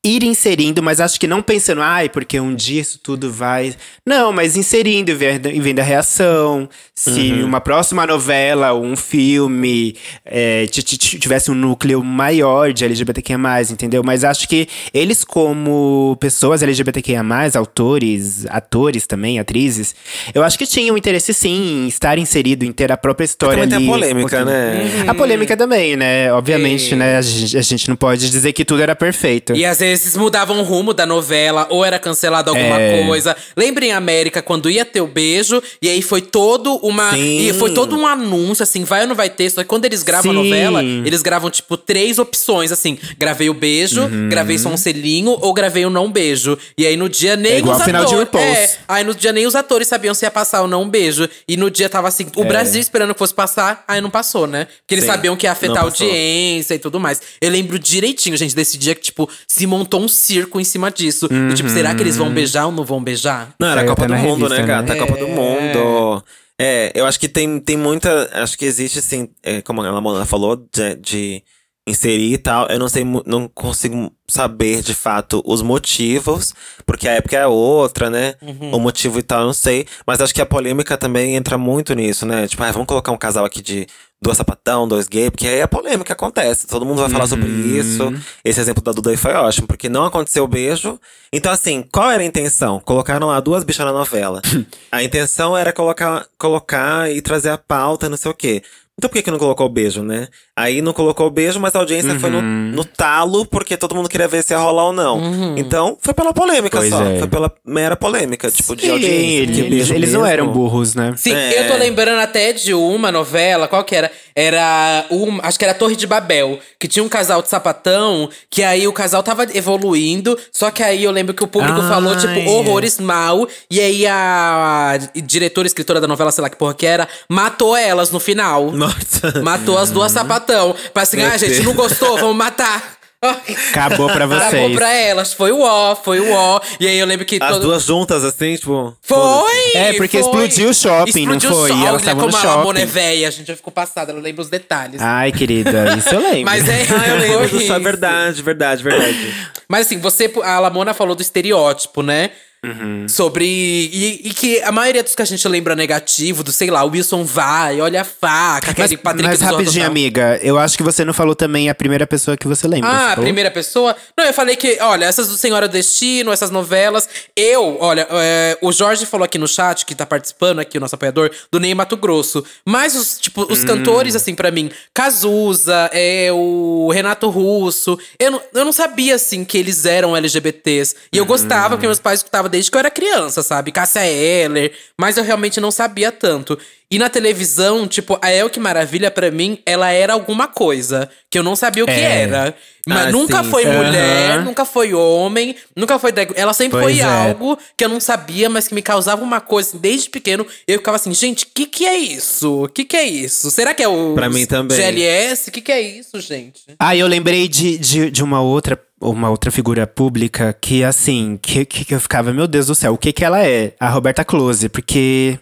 Speaker 1: Ir inserindo, mas acho que não pensando, ai, porque um dia isso tudo vai. Não, mas inserindo e vendo, e vendo a reação. Se uma próxima novela ou um filme é, ti- ti- ti- tivesse um núcleo maior de LGBTQIA, entendeu? Mas acho que eles, como pessoas LGBTQIA, autores, atores também, atrizes, eu acho que tinham interesse sim em estar inserido, em ter a própria história
Speaker 2: também tem a
Speaker 1: ali. um
Speaker 2: polêmica,
Speaker 1: pouquinho.
Speaker 2: né?
Speaker 1: A polêmica também, né? Obviamente,
Speaker 3: E-
Speaker 1: né? A gente, a gente não pode dizer que tudo era perfeito.
Speaker 3: E às vezes mudavam o rumo da novela, ou era cancelado alguma
Speaker 1: É.
Speaker 3: coisa. Lembra em América, quando ia ter o beijo, e aí foi todo uma.
Speaker 2: Sim.
Speaker 3: E foi todo um anúncio, assim, vai ou não vai ter. Só que quando eles gravam a
Speaker 1: Sim.
Speaker 3: novela, eles gravam, tipo, três opções, assim. Gravei o beijo,
Speaker 1: Uhum.
Speaker 3: gravei só um selinho, ou gravei o não beijo. E aí no dia nem
Speaker 1: É igual
Speaker 3: os
Speaker 1: final de
Speaker 3: atores.
Speaker 1: RuPaul's.
Speaker 3: É, aí no dia nem os atores sabiam se ia passar ou não um beijo. E no dia tava assim,
Speaker 1: É.
Speaker 3: o Brasil esperando que fosse passar, aí não passou, né? Porque eles
Speaker 2: Sim,
Speaker 3: sabiam que ia afetar a audiência e tudo mais. Eu lembro direitinho, gente, desse dia que, tipo, se montou um circo em cima disso. E, tipo, será que eles vão beijar ou não vão beijar?
Speaker 2: Não, era a Copa do Mundo,
Speaker 1: revista,
Speaker 2: né, gata?
Speaker 3: né?
Speaker 2: A Copa do
Speaker 3: É.
Speaker 2: Mundo. É, eu acho que tem, tem muita. Acho que existe, assim, é, como a Mona falou, de, de inserir e tal. Eu não sei, não consigo saber de fato os motivos, porque a época é outra, né?
Speaker 3: Uhum.
Speaker 2: O motivo e tal, eu não sei. Mas acho que a polêmica também entra muito nisso, né? Tipo, ah, vamos colocar um casal aqui de duas sapatão, dois gay, porque aí a polêmica acontece. Todo mundo vai falar sobre isso. Esse exemplo da Duda aí foi ótimo, porque não aconteceu o beijo. Então, assim, qual era a intenção? Colocaram lá duas bichas na novela. [laughs] a intenção era colocar, colocar e trazer a pauta, não sei o quê. Então por que, que não colocou o beijo, né? Aí não colocou o beijo, mas a audiência foi no,
Speaker 1: Uhum.
Speaker 2: no talo, porque todo mundo queria ver se ia rolar ou não.
Speaker 3: Uhum.
Speaker 2: Então, foi pela polêmica
Speaker 1: Pois
Speaker 2: só.
Speaker 1: é.
Speaker 2: Foi pela mera polêmica, tipo, de
Speaker 1: Sim,
Speaker 2: audiência.
Speaker 1: eles, eles não
Speaker 2: mesmo-
Speaker 1: eram burros, né?
Speaker 3: Sim,
Speaker 2: É.
Speaker 3: eu tô lembrando até de uma novela, qual que era? Era uma, acho que era Torre de Babel, que tinha um casal de sapatão, que aí o casal tava evoluindo, só que aí eu lembro que o público
Speaker 1: Ai.
Speaker 3: falou, tipo, horrores mal, e aí a diretora, escritora da novela, sei lá que porra que era, matou elas no final.
Speaker 2: Nossa. [laughs]
Speaker 3: Matou as duas sapatão. Pra assim,
Speaker 2: Meu
Speaker 3: ah, gente,
Speaker 2: Deus.
Speaker 3: não gostou, vamos matar. [laughs]
Speaker 1: Acabou pra
Speaker 3: Acabou
Speaker 1: vocês.
Speaker 3: pra elas. Foi o ó, foi o ó. E aí eu lembro que
Speaker 2: As
Speaker 3: todo.
Speaker 2: duas juntas, assim, tipo.
Speaker 3: Foi!
Speaker 1: É, porque
Speaker 3: foi.
Speaker 1: explodiu o shopping, não
Speaker 3: Explodiu o
Speaker 1: foi? E
Speaker 3: shopping,
Speaker 1: elas estavam no
Speaker 3: Como a Mona é
Speaker 1: shopping.
Speaker 3: velha, a gente já ficou passada, ela lembra os detalhes.
Speaker 1: Ai, querida, isso eu lembro.
Speaker 3: Mas é. [laughs]
Speaker 2: Eu lembro show.
Speaker 3: isso.
Speaker 2: Verdade, verdade, verdade.
Speaker 3: Mas assim, você, a Lamona falou do estereótipo, né?
Speaker 1: Uhum.
Speaker 3: Sobre. E, e que a maioria dos que a gente lembra negativo, do sei lá, o Wilson vai, olha a faca,
Speaker 1: Mas,
Speaker 3: aquele Patrick
Speaker 1: mas
Speaker 3: do Zorro
Speaker 1: rapidinho, amiga, eu acho que você não falou também a primeira pessoa que você lembra.
Speaker 3: Ah, a primeira pessoa? Não, eu falei que, olha, essas do Senhora do Destino, essas novelas. Eu, olha, é, o Jorge falou aqui no chat, que tá participando aqui, o nosso apoiador, do Ney Mato Grosso. Mas os, tipo,
Speaker 1: Hum.
Speaker 3: os cantores, assim, pra mim, Cazuza, é, o Renato Russo. Eu não, eu não sabia, assim, que eles eram LGBTs. E eu gostava, porque meus pais escutavam desde que eu era criança, sabe? Cássia Eller. Mas eu realmente não sabia tanto. E na televisão, tipo, a El Que Maravilha, pra mim, ela era alguma coisa. Que eu não sabia o que
Speaker 1: É.
Speaker 3: era. Mas
Speaker 2: Ah,
Speaker 3: nunca
Speaker 2: sim,
Speaker 3: foi
Speaker 2: sim.
Speaker 3: mulher, nunca foi homem, nunca foi drag. Ela sempre
Speaker 1: Pois
Speaker 3: foi
Speaker 1: é.
Speaker 3: algo que eu não sabia, mas que me causava uma coisa, assim, desde pequeno. Eu ficava assim, gente, o que que é isso? O que que é isso? Será que é o
Speaker 2: Pra mim também.
Speaker 3: GLS? O que que é isso, gente?
Speaker 1: Ah, eu lembrei de, de, de uma outra uma outra figura pública que, assim, que, que eu ficava, meu Deus do céu, o que que ela é? A Roberta Close, porque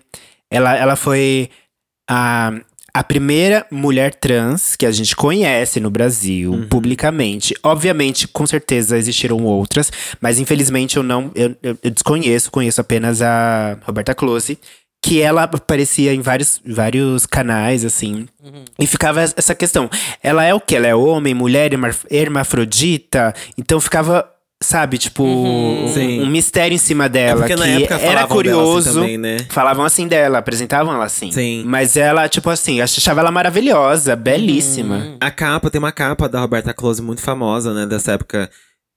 Speaker 1: ela, ela foi a, a primeira mulher trans que a gente conhece no Brasil, publicamente. Obviamente, com certeza existiram outras, mas infelizmente eu não, eu, eu- eu desconheço, conheço apenas a Roberta Close. Que ela aparecia em vários, vários canais, assim. E ficava essa questão. Ela é o quê? Ela é homem, mulher, herma- hermafrodita? Então ficava, sabe, tipo, um,
Speaker 2: Sim.
Speaker 1: um mistério em cima dela.
Speaker 2: porque na
Speaker 1: que
Speaker 2: época
Speaker 1: era
Speaker 2: falavam dela assim
Speaker 1: curioso.
Speaker 2: também, né?
Speaker 1: Falavam assim dela, apresentavam ela assim.
Speaker 2: Sim.
Speaker 1: Mas ela, tipo assim, achava ela maravilhosa, belíssima.
Speaker 2: A capa, tem uma capa da Roberta Close muito famosa, né? Dessa época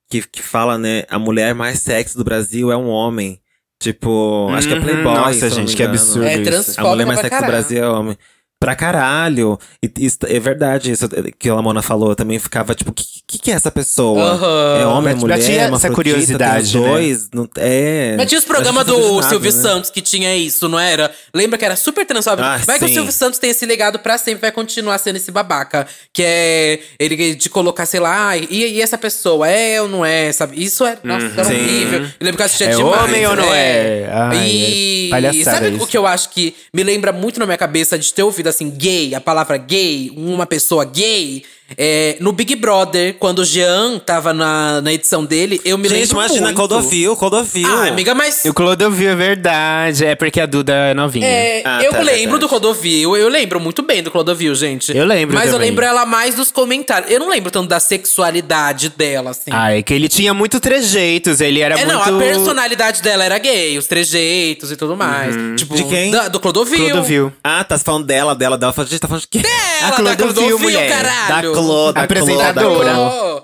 Speaker 2: que, que fala, né? A mulher mais sexy do Brasil é um homem. Tipo, acho que é
Speaker 1: Uhum,
Speaker 2: Playboy.
Speaker 1: nossa, gente, que absurdo
Speaker 3: É
Speaker 1: isso.
Speaker 2: A mulher mais
Speaker 3: pra
Speaker 2: sexy do. Brasil é homem. Pra caralho. E isso é verdade, isso que a Lamona falou. Eu também ficava, tipo, que, que, que é essa pessoa?
Speaker 3: Aham.
Speaker 2: É homem, é
Speaker 1: Mas
Speaker 2: mulher,
Speaker 1: tinha
Speaker 2: é
Speaker 1: essa curiosidade,
Speaker 2: tem os
Speaker 1: né?
Speaker 2: dois. Não, é.
Speaker 3: Mas tinha os programas do Silvio
Speaker 2: né?
Speaker 3: Santos que tinha isso, não era? Lembra que era super transfóbico?
Speaker 2: Ah,
Speaker 3: vai que o
Speaker 2: sim.
Speaker 3: Silvio Santos tem esse legado pra sempre, vai continuar sendo esse babaca. Que é ele de colocar, sei lá, "Ah, e, e essa pessoa é ou não é, sabe? Isso é, nossa, era
Speaker 2: sim.
Speaker 3: horrível. Eu lembro que eu assistia
Speaker 1: É
Speaker 3: demais.
Speaker 1: homem ou não é? Ai,
Speaker 3: e
Speaker 1: é
Speaker 3: sabe
Speaker 1: isso.
Speaker 3: o que eu acho que me lembra muito na minha cabeça de ter ouvido assim, gay, a palavra gay, uma pessoa gay? É, no Big Brother, quando o Jean tava na, na edição dele, eu me
Speaker 2: Gente,
Speaker 3: lembro
Speaker 2: imagina,
Speaker 3: muito.
Speaker 2: Clodovil, Clodovil.
Speaker 3: Ah, amiga, mas
Speaker 1: E o Clodovil é verdade, é porque a Duda é novinha.
Speaker 3: é,
Speaker 2: Ah,
Speaker 3: eu
Speaker 2: tá,
Speaker 3: lembro
Speaker 2: verdade.
Speaker 3: do Clodovil, eu lembro muito bem do Clodovil, gente.
Speaker 1: Eu lembro
Speaker 3: Mas eu
Speaker 1: também.
Speaker 3: lembro ela mais dos comentários. Eu não lembro tanto da sexualidade dela, assim.
Speaker 1: Ah, é que ele tinha muito trejeitos, ele era
Speaker 3: é,
Speaker 1: muito…
Speaker 3: não, a personalidade dela era gay, os trejeitos e tudo mais. Tipo,
Speaker 2: De quem?
Speaker 3: da- do Clodovil.
Speaker 1: Clodovil.
Speaker 2: Ah, tá você falando dela, dela, dela. Eu falei, Gente, tá falando de quê?
Speaker 3: Ela,
Speaker 1: A
Speaker 3: da
Speaker 1: Clodovil,
Speaker 3: Clodovil,
Speaker 1: mulher.
Speaker 2: Da
Speaker 3: caralho.
Speaker 2: Clô, da
Speaker 1: Apresentadora.
Speaker 2: Clô, da Clô.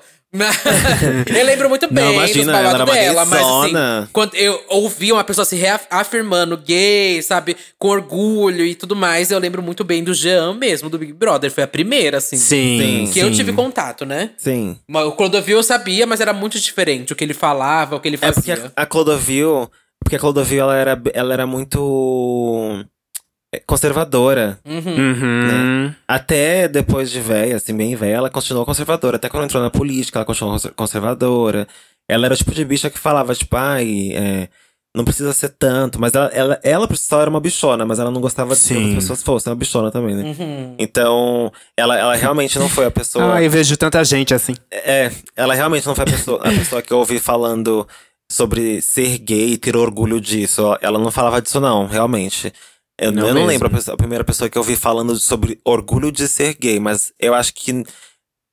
Speaker 3: Eu lembro muito bem
Speaker 2: Não, imagina,
Speaker 3: dos babados dela, mas assim, quando eu ouvia uma pessoa se reafirmando gay, sabe, com orgulho e tudo mais, eu lembro muito bem do Jean mesmo, do Big Brother. Foi a primeira, assim,
Speaker 1: Sim,
Speaker 2: Sim.
Speaker 3: que eu
Speaker 1: sim.
Speaker 3: tive contato, né?
Speaker 2: Sim.
Speaker 3: Mas O Clodovil eu sabia, mas era muito diferente o que ele falava, o que ele
Speaker 2: É porque
Speaker 3: fazia.
Speaker 2: a, Clodovil. Porque a Clodovil ela era, ela era muito conservadora.
Speaker 3: Uhum.
Speaker 1: Uhum.
Speaker 2: Até depois de velha, assim, bem velha, ela continuou conservadora. Até quando entrou na política, ela continuou conser- conservadora. Ela era o tipo de bicha que falava, tipo, ai, é, não precisa ser tanto. Mas ela, ela, ela por si só era uma bichona, mas ela não gostava de que
Speaker 1: Sim.
Speaker 2: as pessoas fossem uma bichona também, né?
Speaker 3: Uhum.
Speaker 2: Então, ela, ela realmente não foi a pessoa.
Speaker 1: Ah, eu vejo tanta gente assim.
Speaker 2: É, ela realmente não foi a pessoa, a pessoa que eu ouvi falando sobre ser gay e ter orgulho disso. Ela não falava disso, não, realmente. Eu
Speaker 1: Não
Speaker 2: eu não lembro a, pessoa- a primeira pessoa que eu ouvi falando sobre orgulho de ser gay, mas eu acho que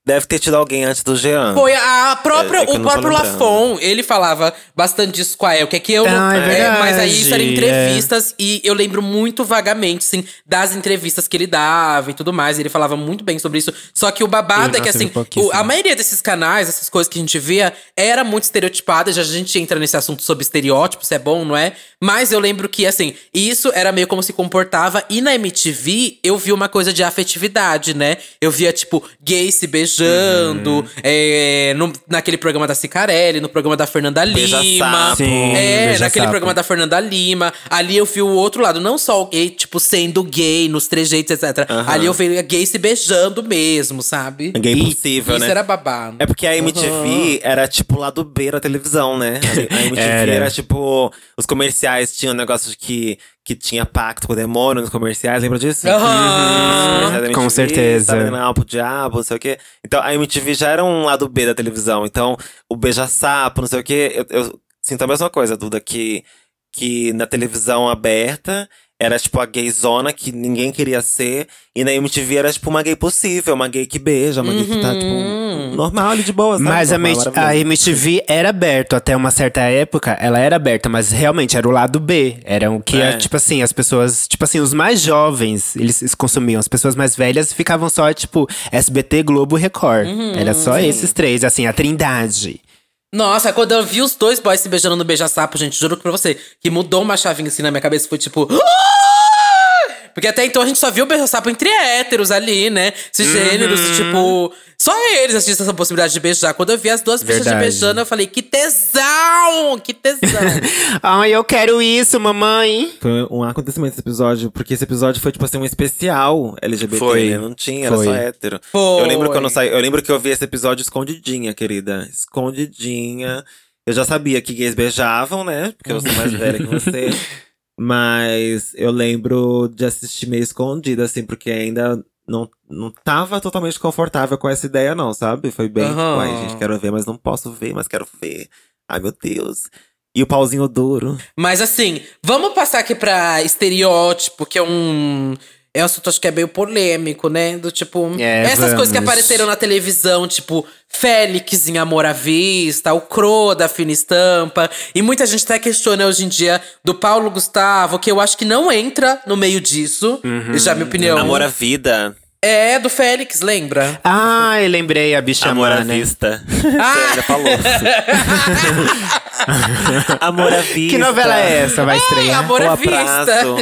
Speaker 2: deve ter tido alguém antes do Jean.
Speaker 3: Foi a própria,
Speaker 2: É, é
Speaker 3: o
Speaker 2: não
Speaker 3: próprio. Lafon, ele falava bastante disso com a El, que é que eu não.
Speaker 1: Ah, é verdade,
Speaker 3: mas aí isso era
Speaker 1: é.
Speaker 3: entrevistas e eu lembro muito vagamente, assim, das entrevistas que ele dava e tudo mais. Ele falava muito bem sobre isso. Só que o babado
Speaker 1: Eu
Speaker 3: é que,
Speaker 1: não sei
Speaker 3: assim, o- a maioria desses canais, essas coisas que a gente via, era muito estereotipada. Já a gente entra nesse assunto sobre estereótipos, se é bom, não é? Mas eu lembro que, assim, isso era meio como se comportava. E na MTV, eu vi uma coisa de afetividade, né? Eu via, tipo, gays se beijando.
Speaker 1: Uhum.
Speaker 3: é, no- naquele programa da Cicarelli, no programa da Fernanda
Speaker 2: Beija
Speaker 3: Lima.
Speaker 2: sapo.
Speaker 1: Sim,
Speaker 3: é,
Speaker 1: beija
Speaker 3: naquele
Speaker 1: sapo.
Speaker 3: programa da Fernanda Lima. Ali eu vi o outro lado, não só o gay, tipo, sendo gay, nos trejeitos, etc.
Speaker 2: Aham.
Speaker 3: Ali eu vi gay se beijando mesmo, sabe?
Speaker 2: Gay
Speaker 1: E
Speaker 2: possível,
Speaker 3: Isso
Speaker 2: né?
Speaker 3: era babado.
Speaker 2: É porque a MTV era tipo lá do B da televisão, né? A MTV [laughs]
Speaker 1: Era.
Speaker 2: era. tipo. Os comerciais tinham um negócio de que, que tinha pacto com o demônio nos comerciais, lembra disso? Da
Speaker 1: Com certeza.
Speaker 2: Alma pro diabo, não sei o quê. Então a MTV já era um lado B da televisão. Então o beija-sapo, não sei o quê. Eu, eu sinto a mesma coisa, Duda, que, que na televisão aberta. Era tipo a gayzona que ninguém queria ser. E na MTV era tipo uma gay possível, uma gay que beija, uma gay que tá, tipo, normal ali de boa, sabe?
Speaker 1: Mas a,
Speaker 2: Normal,
Speaker 1: a. MTV era aberta até uma certa época, ela era aberta, mas realmente era o lado B. Era o que,
Speaker 2: É.
Speaker 1: tipo assim, as pessoas, tipo assim, os mais jovens, eles, eles consumiam. As pessoas mais velhas ficavam só, tipo, SBT, Globo, Record. era só esses três, assim, a trindade.
Speaker 3: Nossa, quando eu vi os dois boys se beijando no beija-sapo, gente, juro pra você, que mudou uma chavinha assim na minha cabeça, foi tipo. [gasps] "Ah!" Porque até então a gente só viu o beija-sapo entre héteros ali, né? Esses gêneros, tipo. Só eles tinham essa possibilidade de beijar. Quando eu vi as duas bichas
Speaker 1: Verdade.
Speaker 3: beijando, eu falei, que tesão! Que tesão! [laughs]
Speaker 1: Ai, eu quero isso, mamãe.
Speaker 2: Foi um acontecimento esse episódio, porque esse episódio foi, tipo assim, um especial LGBT,
Speaker 1: Foi.
Speaker 2: né? Não tinha, era
Speaker 1: Foi.
Speaker 2: só hétero.
Speaker 3: Foi.
Speaker 2: Eu lembro que eu não saí. Eu lembro que eu vi esse episódio escondidinha, querida. Escondidinha. Eu já sabia que gays beijavam, né? Porque eu sou mais velha que você. [laughs] Mas eu lembro de assistir meio escondida, assim, porque ainda não, não tava totalmente confortável com essa ideia, não, sabe? Foi bem, tipo,
Speaker 3: Aham.
Speaker 2: ai, gente, quero ver, mas não posso ver, mas quero ver. Ai, meu Deus. E o pauzinho duro.
Speaker 3: Mas assim, vamos passar aqui pra estereótipo, que é um. É um assunto acho que é meio polêmico, né? Do tipo.
Speaker 1: É,
Speaker 3: essas coisas que
Speaker 1: vamos.
Speaker 3: apareceram na televisão, tipo, Félix em Amor à Vista, o Cro da Fina Estampa. E muita gente até questiona hoje em dia do Paulo Gustavo, que eu acho que não entra no meio disso.
Speaker 1: Uhum.
Speaker 3: Já é minha opinião.
Speaker 2: Amor à vida.
Speaker 3: É do Félix, lembra?
Speaker 1: Ai, lembrei a bicha
Speaker 2: Amor à
Speaker 1: mana.
Speaker 2: vista.
Speaker 3: Ah!
Speaker 2: Falou. [laughs] Amor à vista.
Speaker 1: Que novela é essa? Vai
Speaker 3: Ai,
Speaker 1: estrear?
Speaker 3: Amor
Speaker 2: O
Speaker 3: à Vista.
Speaker 2: aprazo.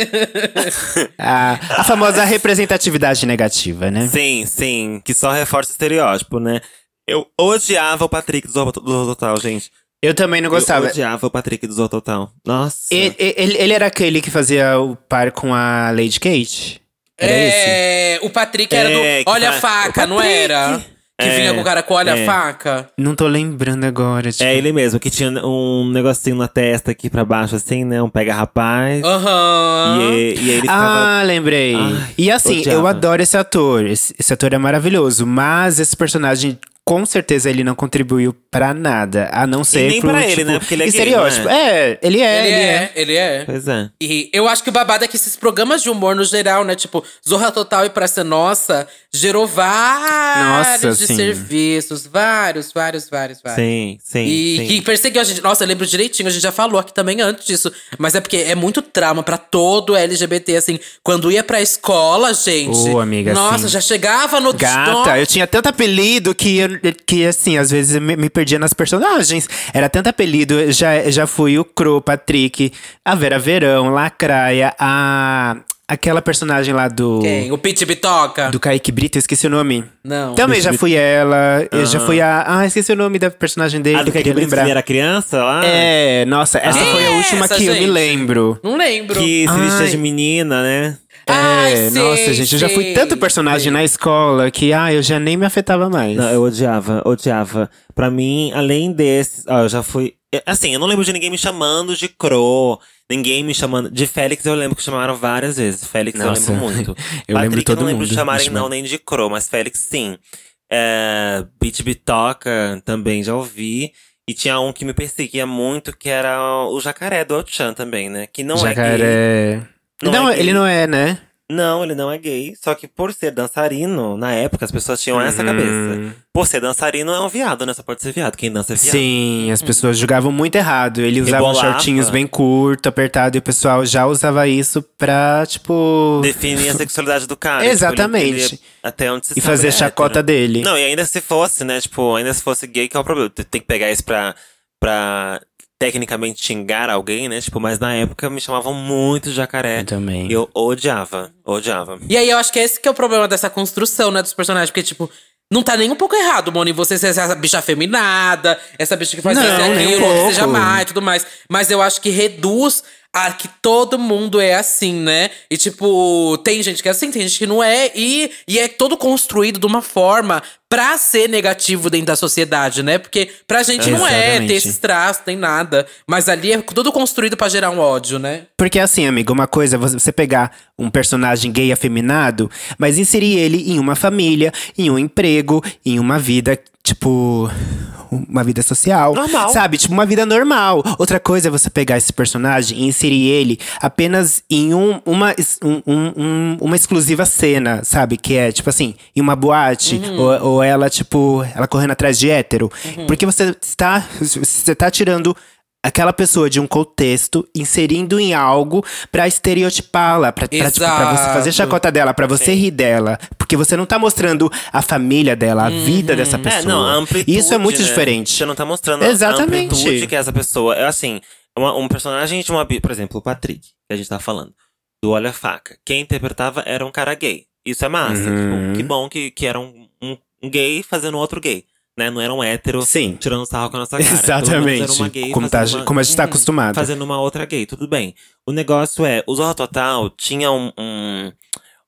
Speaker 2: [laughs]
Speaker 1: A, famosa representatividade negativa, né?
Speaker 2: Sim, sim. Que só reforça o estereótipo, né? Eu odiava o Patrick do Zorro do Zorro Total, gente.
Speaker 1: Eu também não gostava.
Speaker 2: Eu odiava o Patrick do Zorro Total. Nossa.
Speaker 1: Ele, ele, ele era aquele que fazia o par com a Lady Kate? Era esse?
Speaker 3: É, o Patrick era
Speaker 2: É,
Speaker 3: do Olha a
Speaker 2: fa-
Speaker 3: Faca, não era? Que
Speaker 2: É,
Speaker 3: vinha com o cara com Olha a
Speaker 2: é.
Speaker 3: Faca.
Speaker 1: Não tô lembrando agora. Tipo.
Speaker 2: É ele mesmo, que tinha um negocinho na testa aqui pra baixo, assim, né? Um pega-rapaz.
Speaker 3: Aham.
Speaker 2: E, e aí ele ficava.
Speaker 1: Ah, lembrei.
Speaker 2: Ai,
Speaker 1: e assim, eu
Speaker 2: odiava.
Speaker 1: adoro esse ator. Esse, esse ator é maravilhoso. Mas esse personagem, com certeza, ele não contribuiu pra nada. A não ser
Speaker 2: nem
Speaker 1: pro,
Speaker 2: pra ele,
Speaker 1: tipo,
Speaker 2: né? Porque ele é gay,
Speaker 1: estereótipo.
Speaker 2: não
Speaker 1: É, ele é,
Speaker 3: Ele,
Speaker 1: ele,
Speaker 3: é,
Speaker 1: é.
Speaker 3: ele é.
Speaker 2: Pois é.
Speaker 3: E eu acho que o babado é que esses programas de humor no geral, né? Tipo, Zorra Total e Praça Nossa, gerou vários
Speaker 1: Nossa,
Speaker 3: de
Speaker 1: sim.
Speaker 3: serviços. Vários, vários, vários, vários.
Speaker 2: Sim, sim.
Speaker 3: E
Speaker 2: sim.
Speaker 3: que perseguiu a gente. Nossa, eu lembro direitinho, a gente já falou aqui também antes disso. Mas é porque é muito trauma pra todo LGBT, assim. Quando ia pra escola, gente.
Speaker 1: Ô, amiga,
Speaker 3: Nossa,
Speaker 1: sim.
Speaker 3: já chegava no
Speaker 1: Gata, eu tinha tanto apelido que, eu, que assim, às vezes eu me, me perdia nas personagens. Era tanto apelido, eu já, já fui o Cro, Patrick, a Vera Verão, Lacraia, a. Aquela personagem lá do.
Speaker 3: Quem? O Pit Bitoca?
Speaker 1: Do Kaique Brito, eu esqueci o nome.
Speaker 3: Não.
Speaker 1: Também já fui ela, eu já
Speaker 2: Aham.
Speaker 1: fui a. Ah, esqueci o nome da personagem dele,
Speaker 2: Ah, do que
Speaker 1: queria
Speaker 2: ele
Speaker 1: lembrar.
Speaker 2: era criança lá?
Speaker 1: É, nossa, essa
Speaker 3: Quem
Speaker 1: foi a
Speaker 3: é
Speaker 1: última
Speaker 3: essa,
Speaker 1: que eu me
Speaker 3: gente?
Speaker 1: lembro.
Speaker 3: Não lembro.
Speaker 2: Que se vestia de menina, né?
Speaker 3: Ai,
Speaker 1: é,
Speaker 3: sei,
Speaker 1: nossa, gente, eu já fui tanto personagem
Speaker 3: sei.
Speaker 1: na escola que, ah, eu já nem me afetava mais.
Speaker 2: Não, eu odiava, odiava. Pra mim, além desses, ó, eu já fui. é, Assim, eu não lembro de ninguém me chamando de Cro, ninguém me chamando. De Félix eu lembro que chamaram várias vezes. Félix
Speaker 1: Nossa,
Speaker 2: eu lembro muito. [laughs]
Speaker 1: eu lembro
Speaker 2: Patrick
Speaker 1: todo
Speaker 2: eu não lembro de chamarem, não, nem de Cro, mas Félix sim. É, Beat Bitoca também já ouvi. E tinha um que me perseguia muito, que era o jacaré do Outchan também, né? Que não é gay.
Speaker 1: Jacaré.
Speaker 2: Não
Speaker 1: Não,
Speaker 2: é
Speaker 1: ele não é, né?
Speaker 2: Não, ele não é gay. Só que por ser dançarino, na época as pessoas tinham essa
Speaker 1: Uhum.
Speaker 2: cabeça. Por ser dançarino é um viado, né? Só pode ser viado. Quem dança é viado.
Speaker 1: Sim, as pessoas julgavam muito errado. Ele usava
Speaker 2: Rebolava.
Speaker 1: shortinhos bem curto, apertado, e o pessoal já usava isso pra, tipo.
Speaker 2: Definir a sexualidade do cara. tipo, ele-
Speaker 1: Exatamente.
Speaker 2: ele- até onde se
Speaker 1: E fazer
Speaker 2: ele é
Speaker 1: chacota
Speaker 2: hétero.
Speaker 1: dele.
Speaker 2: Não, e ainda se fosse, né? Tipo, ainda se fosse gay, que é o problema? Tem tem que pegar isso pra, pra tecnicamente xingar alguém, né? Tipo, mas na época me chamavam muito de jacaré.
Speaker 1: Eu também.
Speaker 2: E eu odiava, odiava.
Speaker 3: E aí eu acho que esse que é o problema dessa construção, né, dos personagens. Porque, tipo, Não tá nem um pouco errado, Moni, você ser essa bicha afeminada, essa bicha que faz
Speaker 1: Não,
Speaker 3: isso e
Speaker 1: nem um
Speaker 3: aquilo, que
Speaker 1: pouco.
Speaker 3: seja má e tudo mais. Mas eu acho que reduz a que todo mundo é assim, né? E tipo, tem gente que é assim, tem gente que não é. E, e é todo construído de uma forma pra ser negativo dentro da sociedade, né? Porque pra gente não é
Speaker 1: Exatamente.
Speaker 3: ter esses traços, tem nada. Mas ali é tudo construído pra gerar um ódio, né?
Speaker 1: Porque assim, amigo, uma coisa é você pegar um personagem gay afeminado, mas inserir ele em uma família, em um emprego, em uma vida, tipo. Uma vida social.
Speaker 2: Normal.
Speaker 1: Sabe? Tipo, uma vida normal. Outra coisa é você pegar esse personagem e inserir ele apenas em um, uma, um- um- um- uma exclusiva cena, sabe? Que é, tipo assim, em uma boate, ou, ou ela, tipo, ela correndo atrás de hétero. Porque você está. Você tá tirando aquela pessoa de um contexto, inserindo em algo pra estereotipá-la, pra, pra, tipo, você fazer chacota dela, pra você rir dela. Porque você não tá mostrando a família dela, a vida dessa pessoa.
Speaker 2: É, não, a amplitude.
Speaker 1: Isso é muito
Speaker 2: né?
Speaker 1: diferente.
Speaker 2: Você não tá mostrando
Speaker 1: Exatamente.
Speaker 2: a amplitude que essa pessoa. É assim, uma- um personagem de uma. Por exemplo, o Patrick, que a gente tá falando. Do Olha a Faca. Quem interpretava era um cara gay. Isso é massa.
Speaker 1: Uhum.
Speaker 2: Tipo, que bom que, que era um, um, um gay fazendo outro gay. Né? Não era um hétero
Speaker 1: Sim.
Speaker 2: tirando sarro com a nossa cara. [laughs]
Speaker 1: Exatamente.
Speaker 2: uma gay
Speaker 1: Como, tá,
Speaker 2: uma-
Speaker 1: como a gente tá acostumado.
Speaker 2: fazendo uma outra gay, tudo bem. O negócio é, o Zorra Total tinha um, um-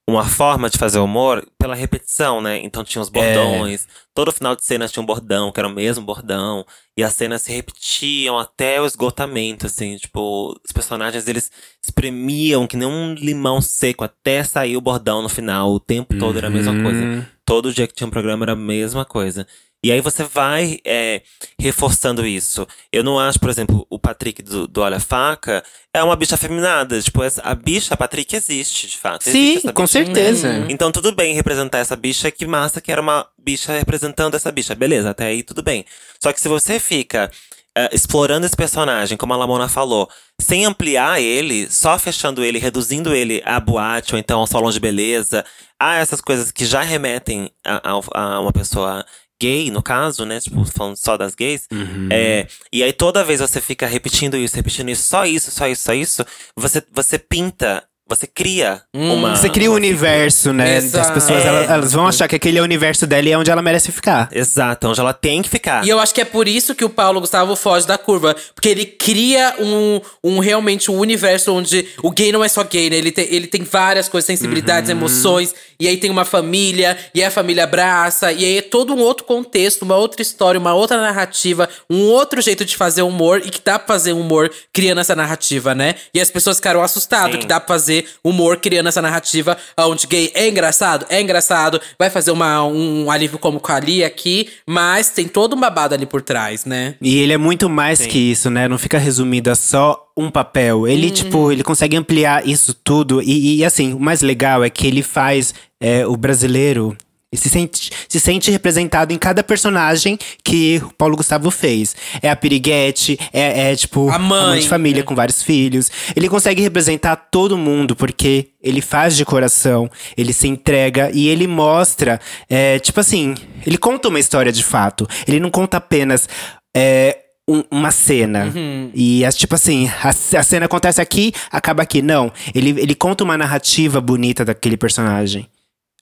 Speaker 2: uma forma de fazer humor pela repetição, né? Então tinha os bordões. Todo final de cena tinha um bordão, que era o mesmo bordão. E as cenas se repetiam até o esgotamento, assim. Tipo, os personagens, eles espremiam que nem um limão seco até sair o bordão no final. O tempo todo era a mesma
Speaker 1: Uhum.
Speaker 2: coisa. Todo dia que tinha um programa era a mesma coisa. E aí você vai é, reforçando isso. Eu não acho, por exemplo, o Patrick do, do Olha a Faca é uma bicha afeminada. Tipo, essa, a bicha Patrick existe, de fato.
Speaker 1: Sim, com certeza.
Speaker 2: Então tudo bem representar essa bicha, que massa que era uma bicha representando essa bicha. Beleza, até aí tudo bem. Só que se você fica eh, explorando esse personagem, como a Lamona falou, sem ampliar ele, só fechando ele, reduzindo ele a boate ou então ao salão de beleza, a essas coisas que já remetem a, a- a uma pessoa gay, no caso, né? Tipo, falando só das gays. É, e aí toda vez você fica repetindo isso, repetindo isso, só isso, só isso, só isso, você, você pinta, você cria uma.
Speaker 1: Você cria um universo, né? As
Speaker 3: Exato.
Speaker 1: pessoas
Speaker 2: É.
Speaker 1: elas, elas vão achar que aquele é o universo dela e é onde ela merece ficar.
Speaker 2: Exato, onde ela tem que ficar.
Speaker 3: E eu acho que é por isso que o Paulo Gustavo foge da curva. Porque ele cria um, um realmente um universo onde o gay não é só gay, né? Ele tem, ele tem várias coisas, sensibilidades,
Speaker 1: Uhum.
Speaker 3: emoções. E aí tem uma família, e aí a família abraça. E aí é todo um outro contexto, uma outra história, uma outra narrativa, um outro jeito de fazer humor. E que dá pra fazer humor criando essa narrativa, né? E as pessoas ficaram assustadas
Speaker 2: Sim.
Speaker 3: que dá pra fazer humor criando essa narrativa onde gay é engraçado, é engraçado, vai fazer uma, um alívio como com a Ali aqui, mas tem todo um babado ali por trás, né?
Speaker 1: E ele é muito mais que isso, né? Não fica resumido a só um papel. Ele, tipo, ele consegue ampliar isso tudo. E, e, assim, o mais legal é que ele faz é, o brasileiro e se sente, se sente representado em cada personagem que o Paulo Gustavo fez. É a Piriguete, é, é, tipo
Speaker 3: A mãe,
Speaker 1: de família
Speaker 3: né?
Speaker 1: com vários filhos. Ele consegue representar todo mundo porque ele faz de coração, ele se entrega e ele mostra, é, tipo assim, ele conta uma história de fato. Ele não conta apenas é, um- uma cena.
Speaker 3: Uhum.
Speaker 1: E, as- tipo assim, a, a cena acontece aqui, acaba aqui. Não. Ele, ele conta uma narrativa bonita daquele personagem.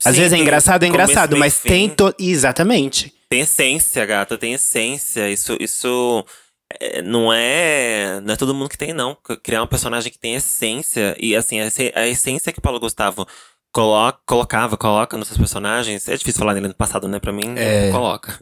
Speaker 1: Às
Speaker 2: Sim,
Speaker 1: vezes é engraçado, é engraçado, mas tem. To... Exatamente.
Speaker 2: Tem essência, gata, tem essência. Isso, isso é, não é. Não é todo mundo que tem, não. Criar um personagem que tem essência. E assim, a, essência que o Paulo Gustavo coloca, colocava, coloca nos seus personagens. É difícil falar nele no passado, né? Pra mim,
Speaker 1: É.
Speaker 2: coloca.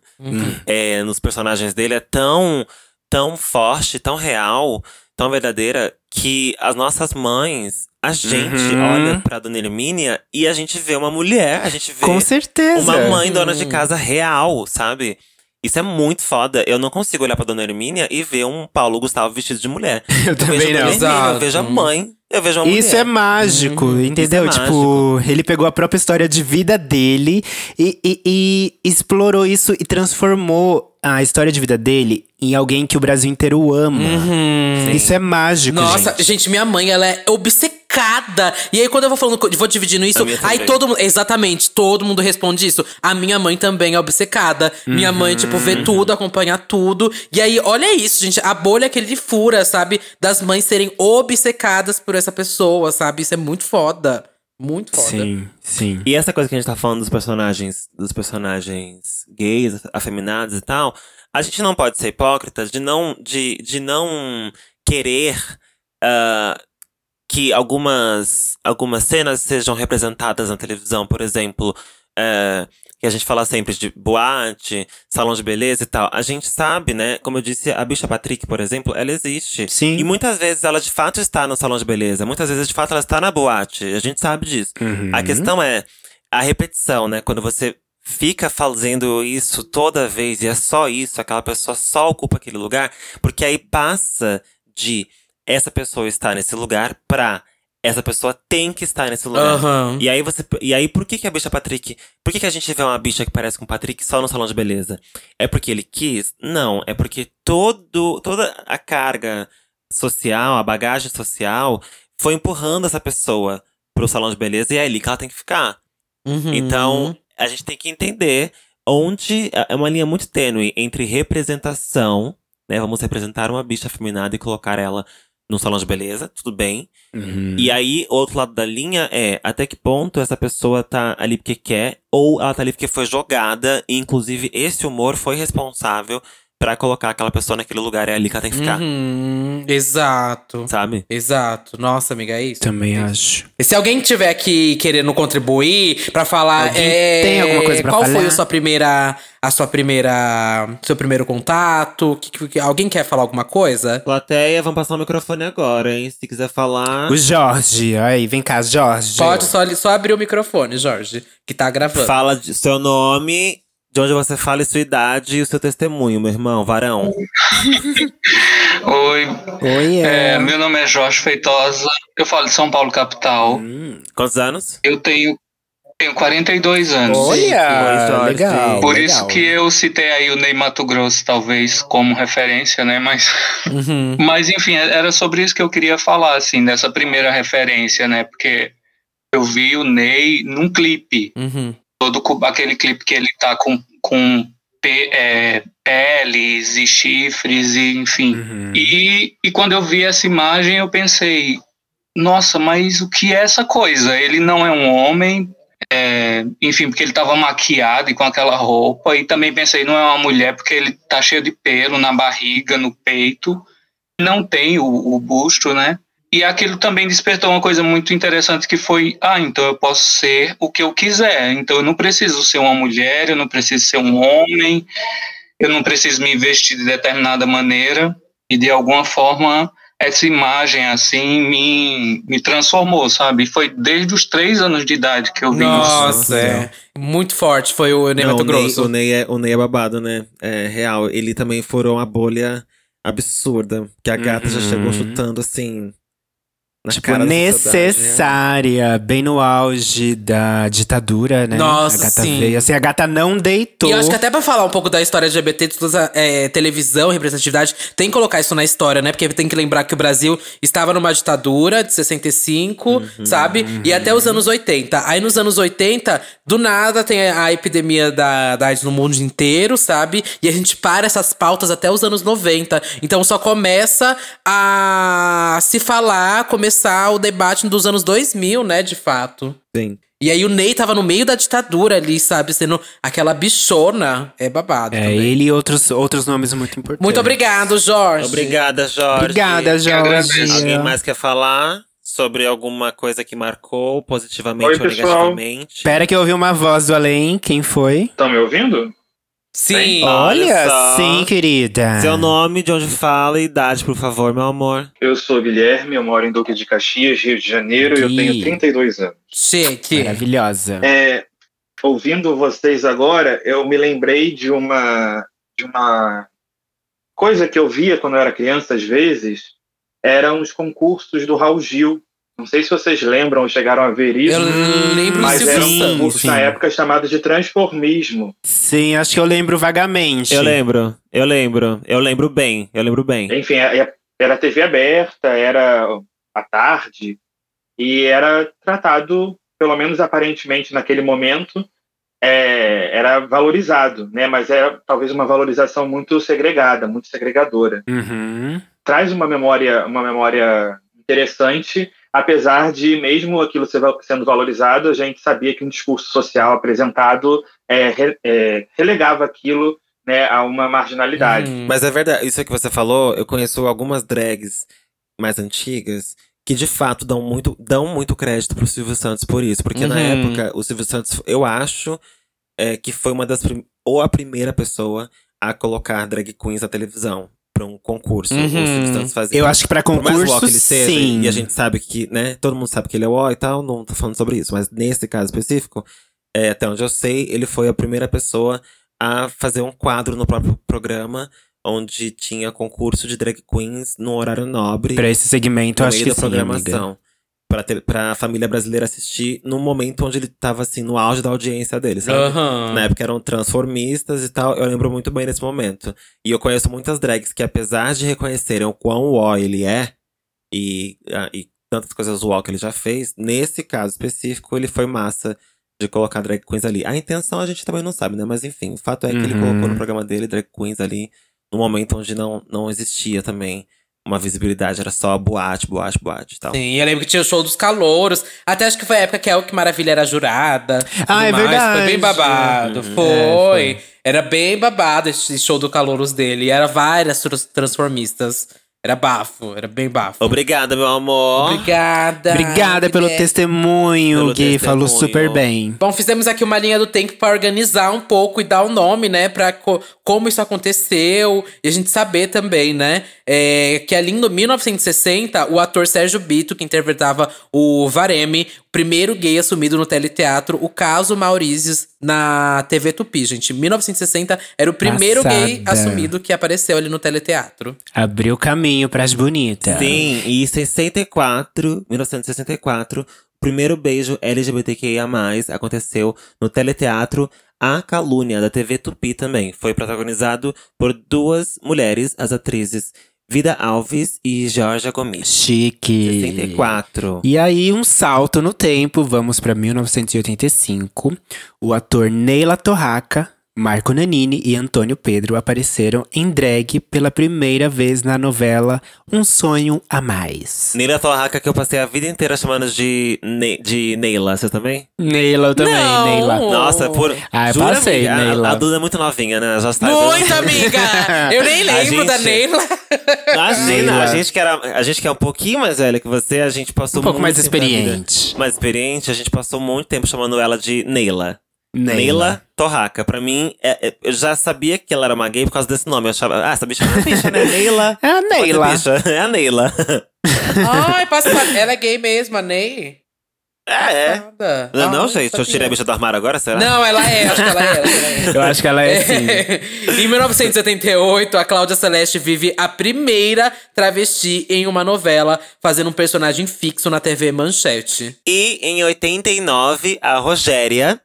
Speaker 2: É, nos personagens dele é tão, tão forte, tão real, tão verdadeira, que as nossas mães, a gente
Speaker 1: Uhum.
Speaker 2: olha pra Dona Hermínia e a gente vê uma mulher, a gente vê
Speaker 1: Com certeza.
Speaker 2: uma mãe dona de casa real, sabe? Isso é muito foda. Eu não consigo olhar pra Dona Hermínia e ver um Paulo Gustavo vestido de mulher. [laughs]
Speaker 1: Eu também
Speaker 2: vejo a Dona
Speaker 1: não.
Speaker 2: Hermínia,
Speaker 3: Exato.
Speaker 2: eu vejo a mãe, eu vejo uma mulher.
Speaker 1: Isso é mágico, entendeu?
Speaker 2: é
Speaker 1: tipo, ele pegou a própria história de vida dele e, e- e explorou isso e transformou a história de vida dele em alguém que o Brasil inteiro ama. Isso é mágico,
Speaker 3: Nossa,
Speaker 1: gente.
Speaker 3: gente. minha mãe, ela é obcecada. E aí, quando eu vou falando, vou dividindo isso, aí todo mundo. Exatamente, todo mundo responde isso. A minha mãe também é obcecada. Minha mãe, tipo, vê
Speaker 1: Uhum.
Speaker 3: tudo, acompanha tudo. E aí, olha isso, gente. A bolha que ele fura, sabe? Das mães serem obcecadas por essa pessoa, sabe? Isso é muito foda. Muito foda.
Speaker 1: Sim, sim.
Speaker 2: E essa coisa que a gente tá falando dos personagens, dos personagens gays, afeminados e tal, a gente não pode ser hipócrita de não, de, de não querer ah, que algumas, algumas cenas sejam representadas na televisão, por exemplo. eh, que a gente fala sempre de boate, salão de beleza e tal. A gente sabe, né? Como eu disse, a bicha Patrick, por exemplo, ela existe.
Speaker 1: Sim.
Speaker 2: E muitas vezes ela de fato está no salão de beleza. Muitas vezes, de fato, ela está na boate. A gente sabe disso.
Speaker 1: Uhum.
Speaker 2: A questão é a repetição, né? Quando você fica fazendo isso toda vez e é só isso, aquela pessoa só ocupa aquele lugar, porque aí passa de essa pessoa estar nesse lugar pra essa pessoa tem que estar nesse lugar.
Speaker 3: Aham.
Speaker 2: E aí você. E aí, por que, que a bicha Patrick. Por que, que a gente vê uma bicha que parece com o Patrick só no salão de beleza? É porque ele quis? Não, é porque todo, toda a carga social, a bagagem social, foi empurrando essa pessoa pro salão de beleza e é ali que ela tem que ficar.
Speaker 3: Uhum.
Speaker 2: Então, a gente tem que entender onde é uma linha muito tênue entre representação, né? Vamos representar uma bicha afeminada e colocar ela no salão de beleza, tudo bem.
Speaker 1: Uhum.
Speaker 2: E aí, outro lado da linha é até que ponto essa pessoa tá ali porque quer, ou ela tá ali porque foi jogada, e inclusive esse humor foi responsável pra colocar aquela pessoa naquele lugar, é ali que ela tem que ficar,
Speaker 3: Uhum. Exato.
Speaker 2: sabe?
Speaker 3: Exato. Nossa, amiga, é isso.
Speaker 1: Também acho.
Speaker 3: E se alguém tiver aqui querendo contribuir pra falar,
Speaker 1: Alguém
Speaker 3: é,
Speaker 1: tem alguma coisa pra
Speaker 3: qual
Speaker 1: falar?
Speaker 3: foi a sua primeira, a sua primeira, seu primeiro contato? Que- que- que- alguém quer falar alguma coisa?
Speaker 2: Plateia, vamos passar o microfone agora, hein? Se quiser falar.
Speaker 1: O Jorge, aí, vem cá, Jorge.
Speaker 3: Pode só, só abrir o microfone, Jorge, que tá gravando.
Speaker 2: Fala de seu nome, de onde você fala e sua idade e o seu testemunho, meu irmão, varão. [laughs]
Speaker 5: Oi,
Speaker 1: Oi,
Speaker 5: é,
Speaker 1: é.
Speaker 5: meu nome é Jorge Feitosa, eu falo de São Paulo, capital.
Speaker 1: Hum,
Speaker 2: Quantos anos?
Speaker 5: Eu tenho, tenho 42 anos.
Speaker 1: Olha,
Speaker 2: Jorge.
Speaker 1: legal.
Speaker 5: Por
Speaker 1: legal.
Speaker 5: isso que eu citei aí o Ney Mato Grosso, talvez, como referência, né? Mas,
Speaker 3: Uhum. [laughs]
Speaker 5: mas enfim, era sobre isso que eu queria falar, assim, dessa primeira referência, né? Porque eu vi o Ney num clipe,
Speaker 3: Uhum.
Speaker 5: Todo aquele clipe que ele tá com, com pe- é, peles e chifres, e enfim.
Speaker 1: Uhum.
Speaker 5: E, e quando eu vi essa imagem, eu pensei, nossa, mas o que é essa coisa? Ele não é um homem, é, enfim, porque ele estava maquiado e com aquela roupa, e também pensei, não é uma mulher, porque ele tá cheio de pelo na barriga, no peito, não tem o, o busto, né? E aquilo também despertou uma coisa muito interessante que foi, ah, então eu posso ser o que eu quiser, então eu não preciso ser uma mulher, eu não preciso ser um homem, eu não preciso me vestir de determinada maneira, e de alguma forma essa imagem assim me, me transformou, sabe? Foi desde os três anos de idade que eu vi isso.
Speaker 3: Nossa, é. Muito forte foi o Ney
Speaker 2: Não,
Speaker 3: Mato
Speaker 2: o Ney,
Speaker 3: Grosso.
Speaker 2: o, Ney é, o Ney é babado, né? É real. Ele também furou uma bolha absurda. Que a gata já
Speaker 1: Uhum.
Speaker 2: chegou chutando assim. Na
Speaker 1: Tipo,
Speaker 2: né?
Speaker 1: necessária, bem no auge da ditadura, né?
Speaker 3: Nossa,
Speaker 1: a gata
Speaker 3: sim.
Speaker 1: veio. Assim, a gata não deitou.
Speaker 3: E eu acho que até pra falar um pouco da história LGBT, de toda é, televisão, representatividade, tem que colocar isso na história, né? Porque tem que lembrar que o Brasil estava numa ditadura de 65, sabe? E até os anos 80. Aí nos anos 80, do nada tem a epidemia da, da AIDS no mundo inteiro, sabe? E a gente para essas pautas até os anos 90. Então só começa a se falar, começar o debate dos anos 2000, né? De fato.
Speaker 2: Sim.
Speaker 3: E aí o Ney tava no meio da ditadura ali, sabe? Sendo aquela bichona. É babado
Speaker 1: É,
Speaker 3: também.
Speaker 1: ele e outros, outros nomes muito importantes.
Speaker 3: Muito obrigado, Jorge.
Speaker 2: Obrigada, Jorge.
Speaker 1: Obrigada, Jorge.
Speaker 2: Alguém mais quer falar sobre alguma coisa que marcou positivamente
Speaker 6: Oi,
Speaker 2: ou
Speaker 6: pessoal.
Speaker 2: negativamente?
Speaker 1: Espera que eu ouvi uma voz do além. Quem foi?
Speaker 6: Estão me ouvindo?
Speaker 3: Sim.
Speaker 2: Olha só.
Speaker 1: sim, querida.
Speaker 2: Seu nome, de onde fala e idade, por favor, meu amor.
Speaker 6: Eu sou Guilherme, eu moro em Duque de Caxias, Rio de Janeiro, e eu tenho 32 anos.
Speaker 3: Chique.
Speaker 1: Maravilhosa.
Speaker 6: É, ouvindo vocês agora, eu me lembrei de uma, de uma coisa que eu via quando eu era criança, às vezes, eram os concursos do Raul Gil. Não sei se vocês lembram ou chegaram a ver isso,
Speaker 3: Eu lembro
Speaker 6: mas
Speaker 3: do
Speaker 6: era
Speaker 3: Silvio
Speaker 6: um
Speaker 1: sim,
Speaker 6: na época chamado de transformismo.
Speaker 1: Sim, acho que eu lembro vagamente.
Speaker 2: Eu lembro, eu lembro, eu lembro bem, eu lembro bem.
Speaker 6: Enfim, é- era TV aberta, era à tarde, e era tratado, pelo menos aparentemente naquele momento, é, era valorizado, né? Mas era talvez uma valorização muito segregada, muito segregadora.
Speaker 1: Uhum.
Speaker 6: Traz uma memória, uma memória interessante, apesar de, mesmo aquilo sendo valorizado, a gente sabia que um discurso social apresentado é, é, relegava aquilo né, a uma marginalidade.
Speaker 3: Uhum.
Speaker 2: Mas é verdade, isso que você falou, eu conheço algumas drags mais antigas que de fato dão muito, dão muito crédito pro Silvio Santos por isso. Porque na
Speaker 3: Uhum.
Speaker 2: época, o Silvio Santos, eu acho é, que foi uma das prim- ou a primeira pessoa a colocar drag queens na televisão pra um concurso. O
Speaker 3: Uhum.
Speaker 1: Eu acho que
Speaker 2: mais
Speaker 1: concurso,
Speaker 2: que ele seja,
Speaker 1: sim.
Speaker 2: e a gente sabe que, né, todo mundo sabe que ele é uó e tal, não tô falando sobre isso. Mas nesse caso específico, é, até onde eu sei, ele foi a primeira pessoa a fazer um quadro no próprio programa, onde tinha concurso de drag queens no horário nobre,
Speaker 1: Pra esse segmento,
Speaker 2: no
Speaker 1: acho
Speaker 2: meio
Speaker 1: que
Speaker 2: da
Speaker 1: sim, amiga.
Speaker 2: Pra, ter, pra família brasileira assistir no momento onde ele tava, assim, no auge da audiência dele, sabe?
Speaker 3: Aham.
Speaker 2: Na época eram transformistas e tal, eu lembro muito bem desse momento. E eu conheço muitas drags que, apesar de reconhecerem o quão uó ele é, e, ah, e tantas coisas uó que ele já fez, nesse caso específico, ele foi massa de colocar drag queens ali. A intenção a gente também não sabe, né? Mas enfim, o fato é que ele
Speaker 1: Uhum.
Speaker 2: colocou no programa dele drag queens ali, no momento onde não, não existia também uma visibilidade, era só boate, boate, boate e tal.
Speaker 3: Sim, eu lembro que tinha o show dos calouros. Até acho que foi a época que a Que Maravilha era jurada.
Speaker 1: Ah, é
Speaker 3: mais.
Speaker 1: verdade.
Speaker 3: Foi bem babado.
Speaker 2: Uhum.
Speaker 3: Foi.
Speaker 1: É, foi.
Speaker 3: Era bem babado esse show do calouros dele. E era várias trans- transformistas. Era bafo, era bem bafo.
Speaker 2: Obrigada, meu amor.
Speaker 3: Obrigada.
Speaker 1: Obrigada pelo
Speaker 3: Guilherme.
Speaker 1: testemunho,
Speaker 2: Pelo
Speaker 1: Gui. Falou
Speaker 2: testemunho.
Speaker 1: super bem.
Speaker 3: Bom, fizemos aqui uma linha do tempo pra organizar um pouco e dar um nome, né? Pra co- como isso aconteceu e a gente saber também, né? É, que ali no 1960, o ator Sérgio Bito, que interpretava o Vareme, o primeiro gay assumido no teleteatro, o caso Maurícios na TV Tupi, gente. 1960 era o primeiro gay
Speaker 1: Passada.
Speaker 3: assumido que apareceu ali no teleteatro.
Speaker 1: Abriu caminho pras bonitas.
Speaker 2: Sim, e em 64, 1964, o primeiro beijo LGBTQIA+, aconteceu no teleteatro A Calúnia, da TV Tupi também. Foi protagonizado por duas mulheres, as atrizes Vida Alves e Georgia Gomes.
Speaker 1: Chique.
Speaker 2: 64.
Speaker 1: E aí, um salto no tempo, vamos pra 1985. O ator Neila Torraca, Marco Nanini e Antônio Pedro apareceram em drag pela primeira vez na novela Um Sonho a Mais.
Speaker 2: Neila Torraca, que eu passei a vida inteira chamando de, Ne de Neila. Você também?
Speaker 1: Neila eu também,
Speaker 3: Não.
Speaker 1: Neila.
Speaker 2: Nossa, por.
Speaker 1: Ah, eu
Speaker 2: Jura,
Speaker 1: passei,
Speaker 2: amiga? A-
Speaker 1: Neila.
Speaker 2: A, Duda é muito novinha, né? Já está
Speaker 3: Muito, amiga! [laughs] Eu nem
Speaker 2: A
Speaker 3: lembro da
Speaker 2: gente-
Speaker 3: Neila.
Speaker 2: Imagina,
Speaker 1: Neila.
Speaker 2: a gente, que era, a gente que é um pouquinho mais velha que você, a gente passou
Speaker 1: Um pouco
Speaker 2: muito
Speaker 1: mais
Speaker 2: da
Speaker 1: experiente.
Speaker 2: Mais experiente, a gente passou muito tempo chamando ela de Neila.
Speaker 1: Neila.
Speaker 2: Neila Torraca. Pra mim, é- é- eu já sabia que ela era uma gay por causa desse nome. Eu achava, ah, essa bicha é uma bicha, né? [laughs] Neila.
Speaker 1: É a Neila.
Speaker 2: É a Neila.
Speaker 3: Ai, passa. Ela é gay mesmo, a Ney.
Speaker 2: É, é.
Speaker 3: Passada.
Speaker 2: Não, não,
Speaker 3: Ai,
Speaker 2: gente, eu tirei a bicha do armário agora, será?
Speaker 3: Não, ela é, acho que ela é. Ela é.
Speaker 1: Eu acho que ela é assim. [laughs]
Speaker 3: em 1978, a Cláudia Celeste vive a primeira travesti em uma novela, fazendo um personagem fixo na TV Manchete.
Speaker 2: E em 89, a Rogéria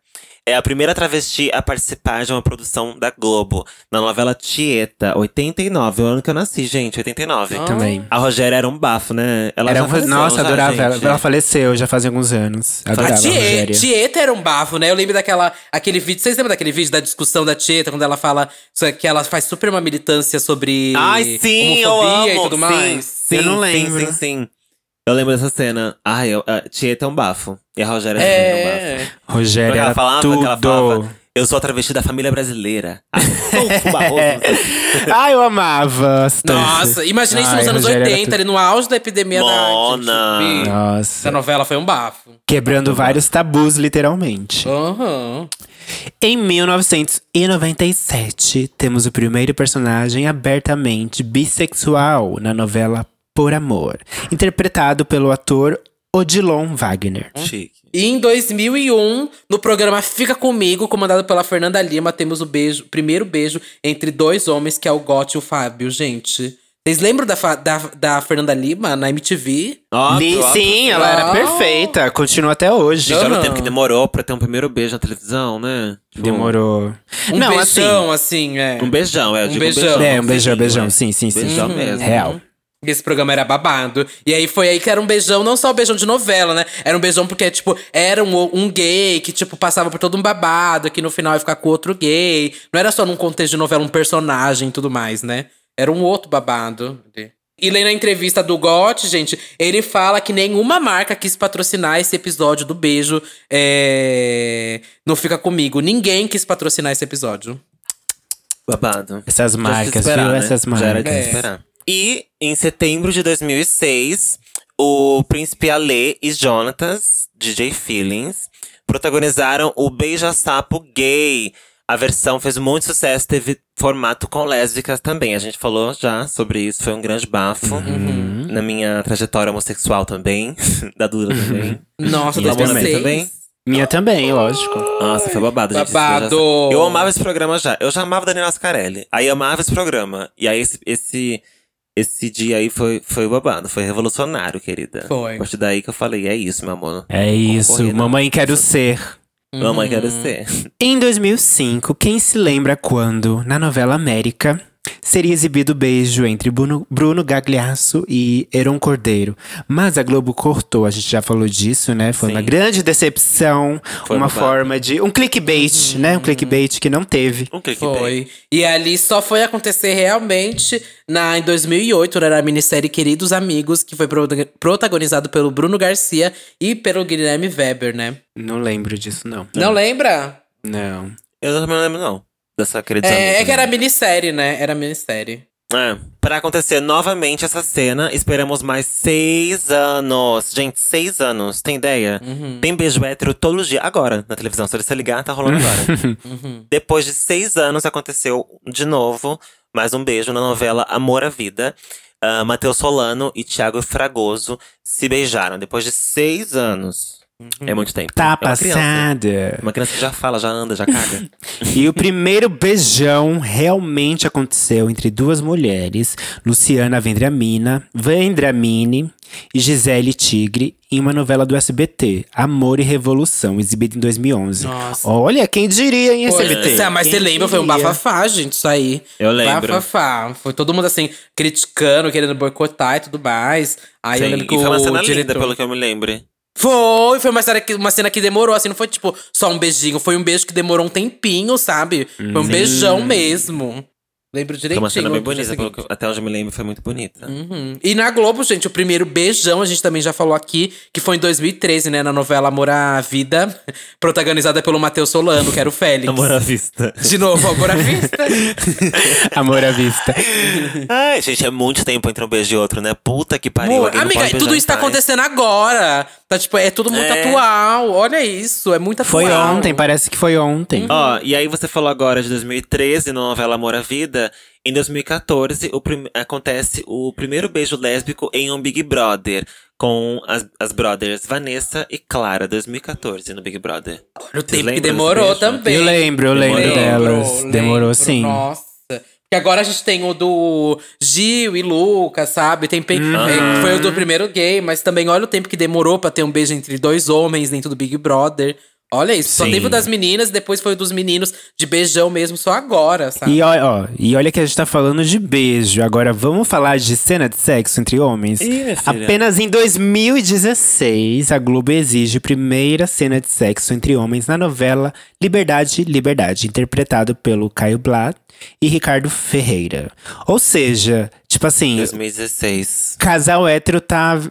Speaker 2: é a primeira travesti a participar de uma produção da Globo, na novela Tieta, 89, o ano que eu nasci, gente, 89.
Speaker 3: Ah.
Speaker 1: Também.
Speaker 2: A Rogéria era um bafo, né? Ela
Speaker 1: Era
Speaker 2: já
Speaker 1: um-
Speaker 2: faleceu,
Speaker 1: nossa,
Speaker 2: já,
Speaker 1: adorava ela.
Speaker 2: gente.
Speaker 1: Ela faleceu já fazia alguns anos. Adorava
Speaker 3: A
Speaker 1: a
Speaker 3: Tie-
Speaker 1: Rogéria.
Speaker 3: Tieta era um bafo, né? Eu lembro daquela aquele vídeo. Vocês lembram daquele vídeo da discussão da Tieta, quando ela fala que ela faz super uma militância sobre
Speaker 2: Ai, sim, eu
Speaker 3: homofobia
Speaker 2: amo.
Speaker 3: e tudo
Speaker 2: sim,
Speaker 3: mais?
Speaker 2: Sim,
Speaker 1: Eu não
Speaker 2: sim,
Speaker 1: lembro.
Speaker 2: Sim, sim, Eu lembro dessa cena. Ai, eu, a Tieta é um bafo. E a Rogéria também é um bafo.
Speaker 3: É.
Speaker 1: Rogéria
Speaker 2: é ela falava?
Speaker 1: tudo.
Speaker 2: Que ela falava, eu sou a travesti da família brasileira. Adolfo Barroso.
Speaker 1: ah, [laughs] [laughs] eu amava.
Speaker 3: Nossa, imagina isso
Speaker 1: Ai,
Speaker 3: nos anos
Speaker 1: Rogéria era
Speaker 3: 80,
Speaker 1: tudo.
Speaker 3: ali no auge da epidemia
Speaker 2: Mona.
Speaker 3: da AIDS. Essa
Speaker 1: Nossa.
Speaker 3: novela foi um bafo.
Speaker 1: Quebrando vários tabus, literalmente.
Speaker 3: Aham.
Speaker 1: Em 1997, temos o primeiro personagem abertamente bissexual na novela Por Amor, interpretado pelo ator Odilon Wagner.
Speaker 2: Chique.
Speaker 3: E em 2001, no programa Fica Comigo, comandado pela Fernanda Lima, temos o beijo, primeiro beijo entre dois homens, que é o Gotti e o Fábio, gente. Vocês lembram da, da, da Fernanda Lima na MTV?
Speaker 2: Óbvio,
Speaker 1: Li- sim, ela era perfeita, continua até hoje.
Speaker 2: Gente, olha o tempo que demorou pra ter um primeiro beijo na televisão, né? Tipo,
Speaker 1: Demorou.
Speaker 3: Um
Speaker 1: Não,
Speaker 3: beijão, assim, é.
Speaker 2: Um beijão, é. eu
Speaker 3: Um
Speaker 2: digo
Speaker 3: beijão.
Speaker 1: É, um beijão, beijão, sim, sim, sim.
Speaker 2: Beijão
Speaker 3: Uhum.
Speaker 2: mesmo.
Speaker 1: Real.
Speaker 3: Esse programa era babado. E aí foi aí que era um beijão, não só um beijão de novela, né? Era um beijão porque, tipo, era um, um gay que, tipo, passava por todo um babado, que no final ia ficar com outro gay. Não era só num contexto de novela, um personagem e tudo mais, né? Era um outro babado. E lendo a entrevista do Got, gente, ele fala que nenhuma marca quis patrocinar esse episódio do beijo. É... Não fica comigo. Ninguém quis patrocinar esse episódio.
Speaker 2: Babado.
Speaker 1: Essas marcas,
Speaker 2: esperar,
Speaker 1: viu?
Speaker 2: né?
Speaker 1: Essas
Speaker 2: Já era de
Speaker 1: marcas.
Speaker 3: É.
Speaker 2: esperar. E em setembro de 2006, o Príncipe Ale e Jonatas, DJ Feelings, protagonizaram o Beija Sapo Gay. A versão fez muito sucesso, teve formato com lésbicas também. A gente falou já sobre isso, foi um grande bafo.
Speaker 1: Uhum.
Speaker 2: Na minha trajetória homossexual também, [laughs] da Duda também.
Speaker 3: Nossa,
Speaker 1: eu
Speaker 3: 2006.
Speaker 2: também.
Speaker 1: Minha também, lógico.
Speaker 2: Nossa, foi babado, gente.
Speaker 3: Babado.
Speaker 2: Eu, já- eu amava esse programa já. Eu já amava Daniela Scarelli. Aí amava esse programa. E aí esse, esse, esse dia aí foi, foi babado. Foi revolucionário, querida.
Speaker 3: Foi.
Speaker 2: A partir daí que eu falei, é isso, meu amor.
Speaker 1: É isso,
Speaker 2: Concorrer, não.
Speaker 1: mamãe quero ser.
Speaker 2: Mamãe quero ser.
Speaker 1: Em 2005, quem se lembra quando, na novela América, seria exibido o beijo entre Bruno, Bruno Gagliasso e Heron Cordeiro. Mas a Globo cortou, a gente já falou disso, né? Foi uma
Speaker 2: Sim.
Speaker 1: grande decepção,
Speaker 2: Foi
Speaker 1: uma forma de. Um clickbait, né? Um clickbait que não teve.
Speaker 2: Um clickbait.
Speaker 3: Foi. E ali só foi acontecer realmente na, em 2008, né, na minissérie Queridos Amigos, que foi pro- protagonizado pelo Bruno Garcia e pelo Guilherme Weber, né?
Speaker 1: Não lembro disso, não.
Speaker 3: Não lembra?
Speaker 1: Não.
Speaker 2: Eu também não lembro, não. Dessa querida
Speaker 3: É, é que era minissérie, né? Era minissérie.
Speaker 2: É, pra acontecer novamente essa cena, esperamos mais seis anos. Gente, seis anos, tem ideia?
Speaker 3: Uhum.
Speaker 2: Tem beijo hétero todo dia, agora, na televisão. Se você ligar, tá rolando agora. [laughs]
Speaker 3: Uhum.
Speaker 2: Depois de seis anos, aconteceu de novo mais um beijo na novela Amor à Vida. Ah, Matheus Solano e Thiago Fragoso se beijaram depois de seis anos. É muito tempo.
Speaker 1: Tá
Speaker 2: é uma criança.
Speaker 1: passada.
Speaker 2: Uma criança que já fala, já anda, já caga. [laughs]
Speaker 1: E o primeiro beijão realmente aconteceu entre duas mulheres, Luciana Vendramina, Vendramini e Gisele Tigre, em uma novela do SBT, Amor e Revolução, exibida em 2011.
Speaker 3: Nossa.
Speaker 1: Olha, quem diria em SBT?
Speaker 3: Ah, mas
Speaker 1: Quem
Speaker 3: você lembra, foi um
Speaker 1: diria?
Speaker 3: bafafá, gente, isso aí.
Speaker 2: Eu lembro.
Speaker 3: Bafafá. Foi todo mundo assim, criticando, querendo boicotar e tudo mais. Aí eu
Speaker 2: Sim,
Speaker 3: lembro que
Speaker 2: e foi uma
Speaker 3: o
Speaker 2: cena linda,
Speaker 3: diretor...
Speaker 2: pelo que eu me lembro.
Speaker 3: Foi, foi uma cena, que, uma cena que demorou, assim, não foi tipo só um beijinho, foi um beijo que demorou um tempinho, sabe? Foi um beijão mesmo. Lembro
Speaker 2: Foi
Speaker 3: direitinho.
Speaker 2: uma cena bem bonita, pelo que, até onde eu me lembro, foi muito bonita.
Speaker 3: Uhum. E na Globo, gente, o primeiro beijão, a gente também já falou aqui, que foi em 2013, né, na novela Amor à Vida, [laughs] protagonizada pelo Matheus Solano, que era o Félix.
Speaker 2: Amor à vista.
Speaker 3: De novo, Amor à Vista. [laughs]
Speaker 1: Amor à vista.
Speaker 2: Ai, gente, é muito tempo entre um beijo e outro, né? Puta que pariu.
Speaker 3: Amiga, tudo isso tá acontecendo agora. Tá, tipo, é tudo muito
Speaker 2: É.
Speaker 3: atual. Olha isso, é muito atual.
Speaker 1: Foi ontem, parece que foi ontem.
Speaker 2: Ó, e aí você falou agora de 2013, na novela Amor à Vida. Em 2014, o prim- acontece o primeiro beijo lésbico em um Big Brother. Com as, as brothers Vanessa e Clara, 2014, no Big Brother.
Speaker 3: Olha o tempo que demorou também.
Speaker 1: Eu lembro, eu lembro
Speaker 2: Demorou.
Speaker 1: delas. Demorou
Speaker 3: lembro,
Speaker 1: sim.
Speaker 3: Nossa. Porque agora a gente tem o do Gil e Lucas, sabe? Tem pe-
Speaker 2: Uhum.
Speaker 3: é, foi o do primeiro gay, mas também olha o tempo que demorou pra ter um beijo entre dois homens dentro do Big Brother. Olha isso, só
Speaker 2: Sim.
Speaker 3: teve o das meninas, depois foi o dos meninos de beijão mesmo, só agora, sabe?
Speaker 1: E, ó, ó, e olha que a gente tá falando de beijo. Agora vamos falar de cena de sexo entre homens.
Speaker 2: Ih, minha filha.
Speaker 1: Apenas em 2016, a Globo exige primeira cena de sexo entre homens na novela Liberdade, Liberdade, interpretado pelo Caio Blatt e Ricardo Ferreira. Ou seja, tipo assim,
Speaker 2: 2016.
Speaker 1: casal hétero tá.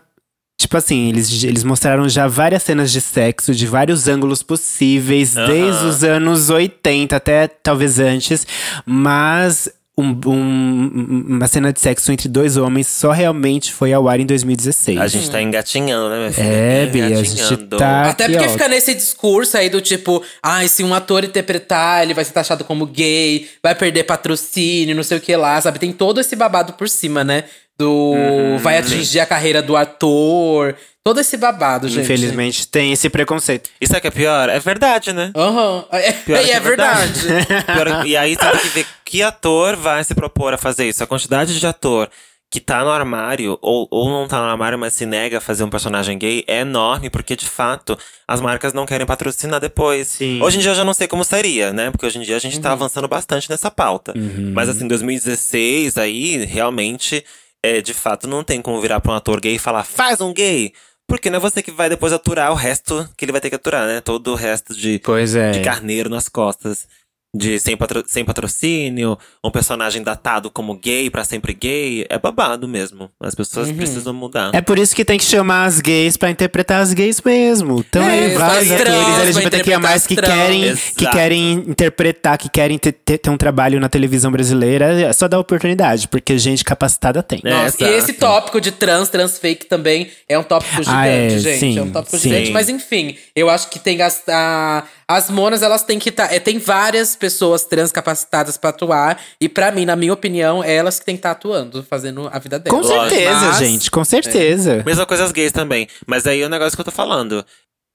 Speaker 1: Tipo assim, eles, eles mostraram já várias cenas de sexo de vários ângulos possíveis, desde os anos 80 até talvez antes, mas um- um- uma cena de sexo entre dois homens só realmente foi ao ar em 2016.
Speaker 2: A gente tá engatinhando, né, minha filha?
Speaker 1: É, Bia, a gente
Speaker 2: Engatinhando.
Speaker 1: tá-
Speaker 3: Até
Speaker 1: aqui,
Speaker 3: porque
Speaker 1: ó.
Speaker 3: fica nesse discurso aí do tipo, ai, se um ator interpretar, ele vai ser taxado como gay, vai perder patrocínio, não sei o que lá, sabe? Tem todo esse babado por cima, né? Do
Speaker 1: Uhum.
Speaker 3: vai atingir a carreira do ator. Todo esse babado, gente.
Speaker 1: Infelizmente tem esse preconceito.
Speaker 2: E sabe o que é pior? É verdade, né?
Speaker 3: Aham. É,
Speaker 2: Pior [laughs]
Speaker 3: é, é
Speaker 2: é
Speaker 3: verdade. [laughs]
Speaker 2: Pior- e aí você tem que ver que ator vai se propor a fazer isso. A quantidade de ator que tá no armário, ou, ou não tá no armário, mas se nega a fazer um personagem gay, é enorme, porque de fato as marcas não querem patrocinar depois.
Speaker 1: Sim.
Speaker 2: Hoje em dia eu já não sei como seria, né? Porque hoje em dia a gente tá
Speaker 3: Uhum.
Speaker 2: avançando bastante nessa pauta. Mas assim, 2016 aí, realmente, é, de fato, não tem como virar pra um ator gay e falar, faz um gay! Porque não é você que vai depois aturar o resto que ele vai ter que aturar, né? Todo o resto de,
Speaker 1: é.
Speaker 2: de carneiro nas costas. De sem, patro- sem patrocínio, um personagem datado como gay pra sempre gay. É babado mesmo. As pessoas
Speaker 3: Uhum.
Speaker 2: precisam mudar.
Speaker 1: É por isso que tem que chamar as gays pra interpretar as gays mesmo. Então
Speaker 3: É,
Speaker 1: aí vários atores LGBTQIA+, que
Speaker 3: interpretar
Speaker 1: querem, que querem interpretar, que querem ter, ter- ter um trabalho na televisão brasileira, é só dar oportunidade, porque gente capacitada tem.
Speaker 2: É,
Speaker 3: Nossa, e esse tópico de trans, trans fake também é um tópico gigante,
Speaker 1: Ah, é,
Speaker 3: gente.
Speaker 1: sim,
Speaker 3: é um tópico
Speaker 1: sim.
Speaker 3: gigante. Mas enfim, eu acho que tem as. a- as monas, elas têm que estar. tem várias pessoas trans capacitadas pra atuar. E pra mim, na minha opinião, é elas que têm que estar atuando, fazendo a vida
Speaker 1: Com
Speaker 3: delas.
Speaker 1: certeza,
Speaker 3: Mas-
Speaker 1: gente, com certeza.
Speaker 2: Mesma coisa as gays também. Mas aí é o negócio que eu tô falando.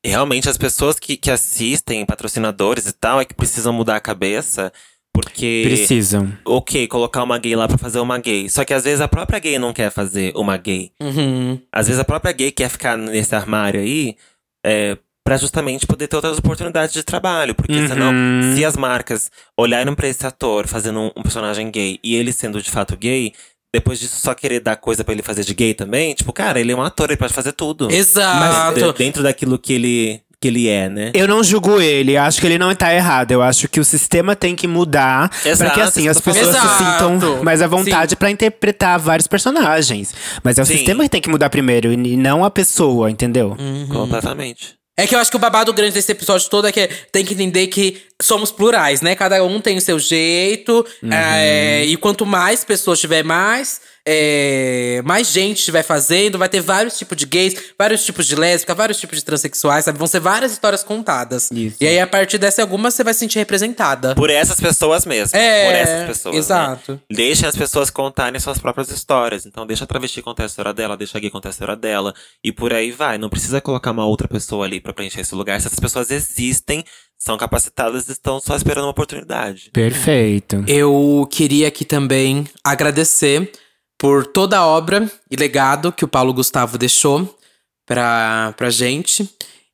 Speaker 2: Realmente, as pessoas que, que assistem, patrocinadores e tal, é que precisam mudar a cabeça. Porque.
Speaker 1: Precisam.
Speaker 2: Ok, colocar uma gay lá pra fazer uma gay. Só que às vezes a própria gay não quer fazer uma gay.
Speaker 3: Uhum.
Speaker 2: Às vezes a própria gay quer ficar nesse armário aí é, pra justamente poder ter outras oportunidades de trabalho. Porque
Speaker 1: Uhum.
Speaker 2: senão, se as marcas olharem pra esse ator fazendo um, um personagem gay e ele sendo de fato gay, depois disso só querer dar coisa pra ele fazer de gay também, tipo, cara, ele é um ator, ele pode fazer tudo.
Speaker 3: Exato.
Speaker 2: Mas de- dentro daquilo que ele, que ele é, né?
Speaker 1: Eu não julgo ele, acho que ele não tá errado. Eu acho que o sistema tem que mudar pra
Speaker 2: Exato,
Speaker 1: que assim as pessoas se sintam mais à vontade pra interpretar vários personagens. Mas é o
Speaker 2: Sim.
Speaker 1: sistema que tem que mudar primeiro e não a pessoa, entendeu?
Speaker 3: Uhum.
Speaker 2: Completamente.
Speaker 3: É que eu acho que o babado grande desse episódio todo é que tem que entender que somos plurais, né? Cada um tem o seu jeito. é, e quanto mais pessoas tiver, mais. É, mais gente estiver fazendo, vai ter vários tipos de gays, vários tipos de lésbica, vários tipos de transexuais, sabe? Vão ser várias histórias contadas.
Speaker 1: Isso.
Speaker 3: E aí, a partir dessa alguma, você vai se sentir representada.
Speaker 2: Por essas pessoas mesmo.
Speaker 3: É,
Speaker 2: por essas pessoas. né?
Speaker 3: exato.
Speaker 2: Deixem as pessoas contarem suas próprias histórias. Então, deixa a travesti contar a história dela, deixa a gay contar a história dela. E por aí vai. Não precisa colocar uma outra pessoa ali pra preencher esse lugar. Se essas pessoas existem, são capacitadas e estão só esperando uma oportunidade.
Speaker 1: Perfeito.
Speaker 3: Eu queria aqui também agradecer por toda a obra e legado que o Paulo Gustavo deixou pra, pra gente.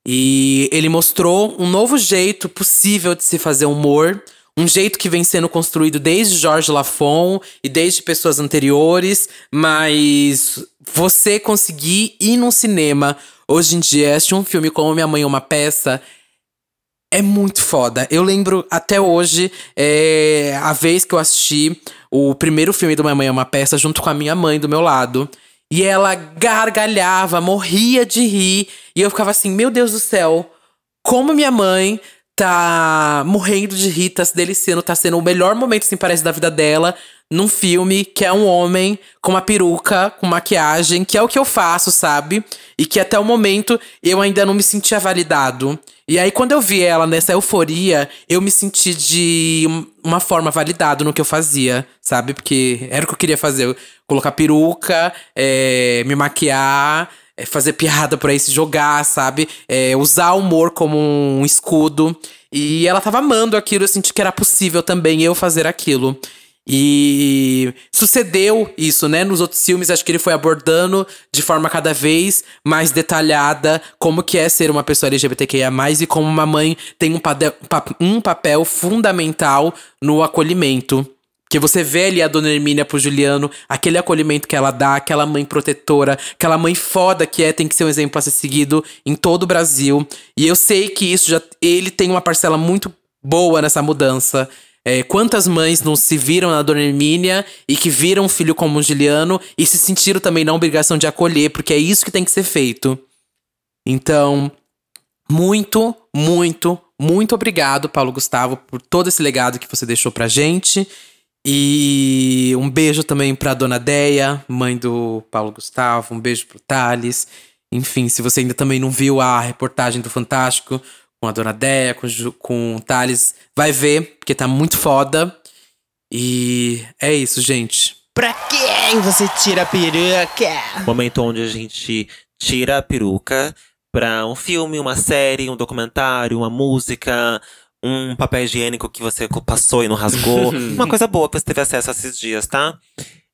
Speaker 3: E ele mostrou um novo jeito possível de se fazer humor. Um jeito que vem sendo construído desde Jorge Lafon e desde pessoas anteriores. Mas você conseguir ir num cinema hoje em dia, assistir um filme como Minha Mãe é uma Peça, é muito foda. Eu lembro até hoje é, a vez que eu assisti o primeiro filme do Minha Mãe é uma Peça junto com a minha mãe do meu lado. E ela gargalhava, morria de rir. E eu ficava assim, meu Deus do céu, como minha mãe tá morrendo de rir, tá se deliciando, tá sendo o melhor momento, assim, parece, da vida dela, num filme que é um homem com uma peruca, com maquiagem, que é o que eu faço, sabe? E que até o momento eu ainda não me sentia validado. E aí, quando eu vi ela nessa euforia, eu me senti de um- uma forma validado no que eu fazia, sabe? Porque era o que eu queria fazer. Colocar peruca, é, me maquiar, é, fazer piada por aí, se jogar, sabe? É, usar o humor como um escudo. E ela tava amando aquilo, eu senti que era possível também eu fazer aquilo. E sucedeu isso, né? Nos outros filmes, acho que ele foi abordando de forma cada vez mais detalhada como que é ser uma pessoa LGBTQIA+, e como uma mãe tem um, um papel fundamental no acolhimento. Que você vê ali a Dona Hermínia pro Juliano, aquele acolhimento que ela dá, aquela mãe protetora, aquela mãe foda que é, tem que ser um exemplo a ser seguido em todo o Brasil. E eu sei que isso já. Ele tem uma parcela muito boa nessa mudança. É, quantas mães não se viram na Dona Hermínia e que viram um filho como o Juliano e se sentiram também na obrigação de acolher, porque é isso que tem que ser feito. Então, muito, muito, muito obrigado, Paulo Gustavo, por todo esse legado que você deixou pra gente. E um beijo também pra Dona Deia, mãe do Paulo Gustavo. Um beijo pro Thales. Enfim, se você ainda também não viu a reportagem do Fantástico com a Dona Deia, com, com o Thales, vai ver, porque tá muito foda. E é isso, gente.
Speaker 1: Pra quem você tira a peruca?
Speaker 2: Momento onde a gente tira a peruca pra um filme, uma série, um documentário, uma música, um papel higiênico que você passou e não rasgou. [laughs] uma coisa boa que você teve acesso esses dias, tá?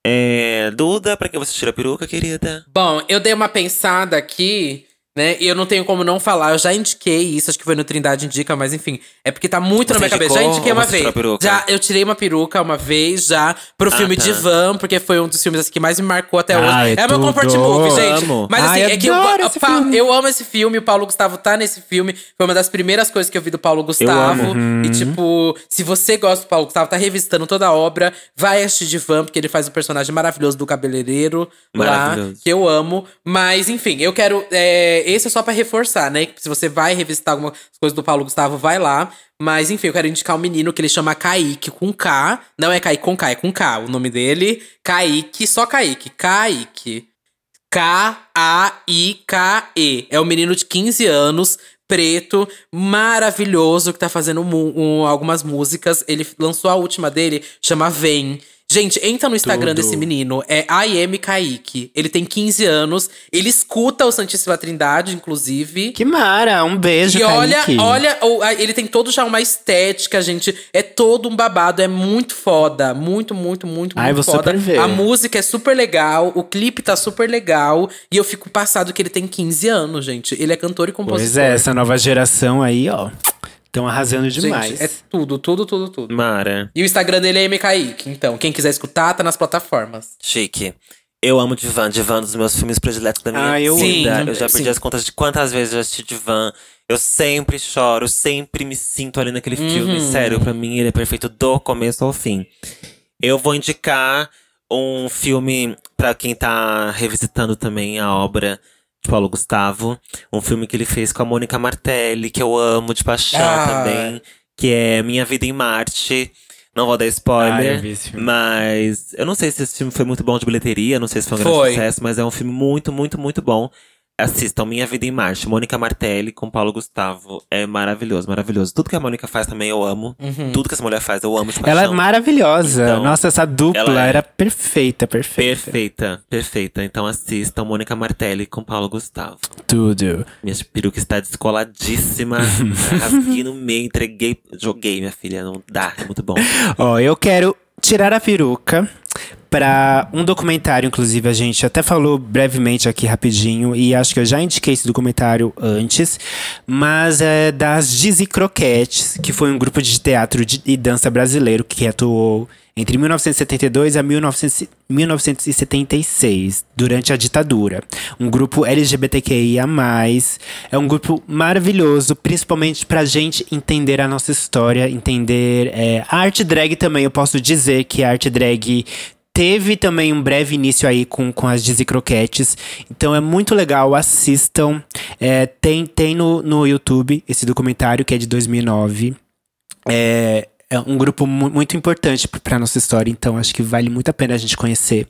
Speaker 2: É, Duda, pra que você tira a peruca, querida?
Speaker 3: Bom, eu dei uma pensada aqui Né? E eu não tenho como não falar, eu já indiquei isso, acho que foi no Trindade Indica, mas enfim. É porque tá muito na
Speaker 2: Você
Speaker 3: minha cabeça. Já indiquei uma vez. Já, eu tirei uma peruca uma vez já pro
Speaker 2: Ah,
Speaker 3: filme
Speaker 2: tá.
Speaker 3: Divan, porque foi um dos filmes assim, que mais me marcou até hoje.
Speaker 1: Ai,
Speaker 3: é meu comfort movie, gente.
Speaker 2: Amo.
Speaker 3: Mas assim,
Speaker 1: Ai,
Speaker 3: é que eu, eu, eu amo esse filme, o Paulo Gustavo tá nesse filme. Foi uma das primeiras coisas que eu vi do Paulo Gustavo. E tipo, se você gosta do Paulo Gustavo, tá revisitando toda a obra, vai assistir Divan, porque ele faz o personagem maravilhoso do cabeleireiro lá, que eu amo. Mas, enfim, eu quero. é, esse é só pra reforçar, né? Se você vai revisitar algumas coisas do Paulo Gustavo, vai lá. Mas, enfim, eu quero indicar um menino que ele chama Kaique com K. Não é Kaique com K, é com K o nome dele. Kaique, só Kaique. Kaique. K-A-I-K-E. É um menino de 15 anos, preto, maravilhoso, que tá fazendo mu- um- algumas músicas. Ele lançou a última dele, chama Vem. Gente, entra no Instagram
Speaker 1: Tudo.
Speaker 3: desse menino, é IM Kaique. Ele tem 15 anos, ele escuta o Santíssima Trindade, inclusive.
Speaker 1: Que mara, um beijo,
Speaker 3: E olha,
Speaker 1: Kaique.
Speaker 3: olha, o- a- ele tem todo já uma estética, gente. É todo um babado, é muito foda. Muito, muito, muito,
Speaker 1: Ai,
Speaker 3: muito
Speaker 1: vou
Speaker 3: foda.
Speaker 1: super ver.
Speaker 3: A música é super legal, o clipe tá super legal. E eu fico passado que ele tem 15 anos, gente. Ele é cantor e compositor.
Speaker 1: Pois é, essa nova geração aí, ó. Estão arrasando demais.
Speaker 3: Gente, é tudo, tudo, tudo, tudo.
Speaker 2: Mara,
Speaker 3: E o Instagram dele é MKIK. Então, quem quiser escutar, tá nas plataformas.
Speaker 2: chique. Eu amo Divan. Divan é um dos meus filmes prediletos da minha
Speaker 1: Ah, eu
Speaker 2: vida.
Speaker 3: amo.
Speaker 2: eu já perdi
Speaker 3: Sim.
Speaker 2: as contas de quantas vezes eu já assisti Divan. Eu sempre choro, sempre me sinto ali naquele filme.
Speaker 3: Uhum.
Speaker 2: Sério, pra mim ele é perfeito do começo ao fim. Eu vou indicar um filme pra quem tá revisitando também a obra Paulo Gustavo. Um filme que ele fez com a Mônica Martelli, que eu amo de paixão
Speaker 3: Ah.
Speaker 2: também. Que é Minha Vida em Marte. Não vou dar spoiler.
Speaker 1: eu esse filme.
Speaker 2: Mas eu não sei se esse filme foi muito bom de bilheteria, não sei se foi um grande
Speaker 3: Foi.
Speaker 2: sucesso, mas é um filme muito, muito, muito bom. Assistam Minha Vida em Marte, Mônica Martelli com Paulo Gustavo. É maravilhoso, maravilhoso. Tudo que a Mônica faz também eu amo.
Speaker 3: Uhum.
Speaker 2: Tudo que essa mulher faz eu amo de paixão.
Speaker 1: Ela é maravilhosa.
Speaker 2: Então,
Speaker 1: Nossa, essa dupla
Speaker 2: é-
Speaker 1: era perfeita, perfeita.
Speaker 2: Perfeita, perfeita. Então assistam Mônica Martelli com Paulo Gustavo.
Speaker 1: Tudo.
Speaker 2: Minha peruca está descoladíssima. [laughs] rasguei no meio, entreguei, joguei, minha filha. Não dá, é muito bom.
Speaker 1: Ó, eu quero tirar a peruca pra um documentário, inclusive a gente até falou brevemente aqui rapidinho e acho que eu já indiquei esse documentário antes, mas é das Dizzy Croquettes, que foi um grupo de teatro e dança brasileiro que atuou entre 1972 a 1900 1976, durante a ditadura. Um grupo LGBTQIA+, é um grupo maravilhoso, principalmente pra gente entender a nossa história, entender é, a arte drag também. Eu posso dizer que a arte drag teve também um breve início aí com, com as Dizzy Croquettes. Então é muito legal, assistam. É, tem tem no, no YouTube esse documentário que é de 2009. É, é um grupo mu- muito importante p- pra nossa história, então acho que vale muito a pena a gente conhecer.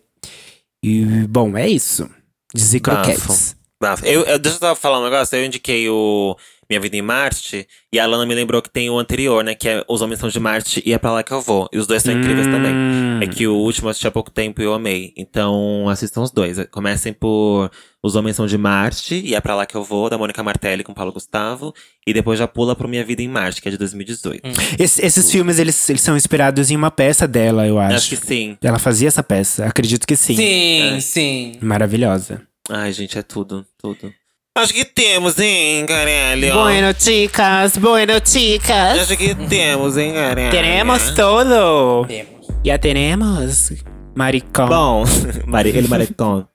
Speaker 1: E, bom, é isso. Dizzy
Speaker 2: Bafo.
Speaker 1: Croquettes.
Speaker 2: Bafo. Eu, eu, deixa eu falar um negócio. Eu indiquei o Minha Vida em Marte. E a Lana me lembrou que tem o anterior, né? Que é Os Homens São de Marte e É Pra Lá Que Eu Vou. E os dois são incríveis também.
Speaker 1: Hum.
Speaker 2: É que o último eu assisti há pouco tempo e eu amei. Então assistam os dois. Comecem por Os Homens São de Marte e É Pra Lá Que Eu Vou, da Mônica Martelli com Paulo Gustavo. E depois já pula pro Minha Vida em Marte, que é de 2018.
Speaker 1: Esse- esses filmes, eles, eles são inspirados em uma peça dela, eu acho.
Speaker 2: Acho que sim.
Speaker 1: Ela fazia essa peça, acredito que sim.
Speaker 3: Sim,
Speaker 2: É.
Speaker 3: sim.
Speaker 1: Maravilhosa.
Speaker 2: Ai, gente, é tudo, tudo. Acho que temos, hein, caralho?
Speaker 1: Bueno, chicas, bueno, chicas.
Speaker 2: Acho que temos, hein, caralho?
Speaker 1: Teremos todo.
Speaker 3: Temos.
Speaker 1: Já teremos, maricão.
Speaker 2: Bom, [laughs] Mari, ele maricão.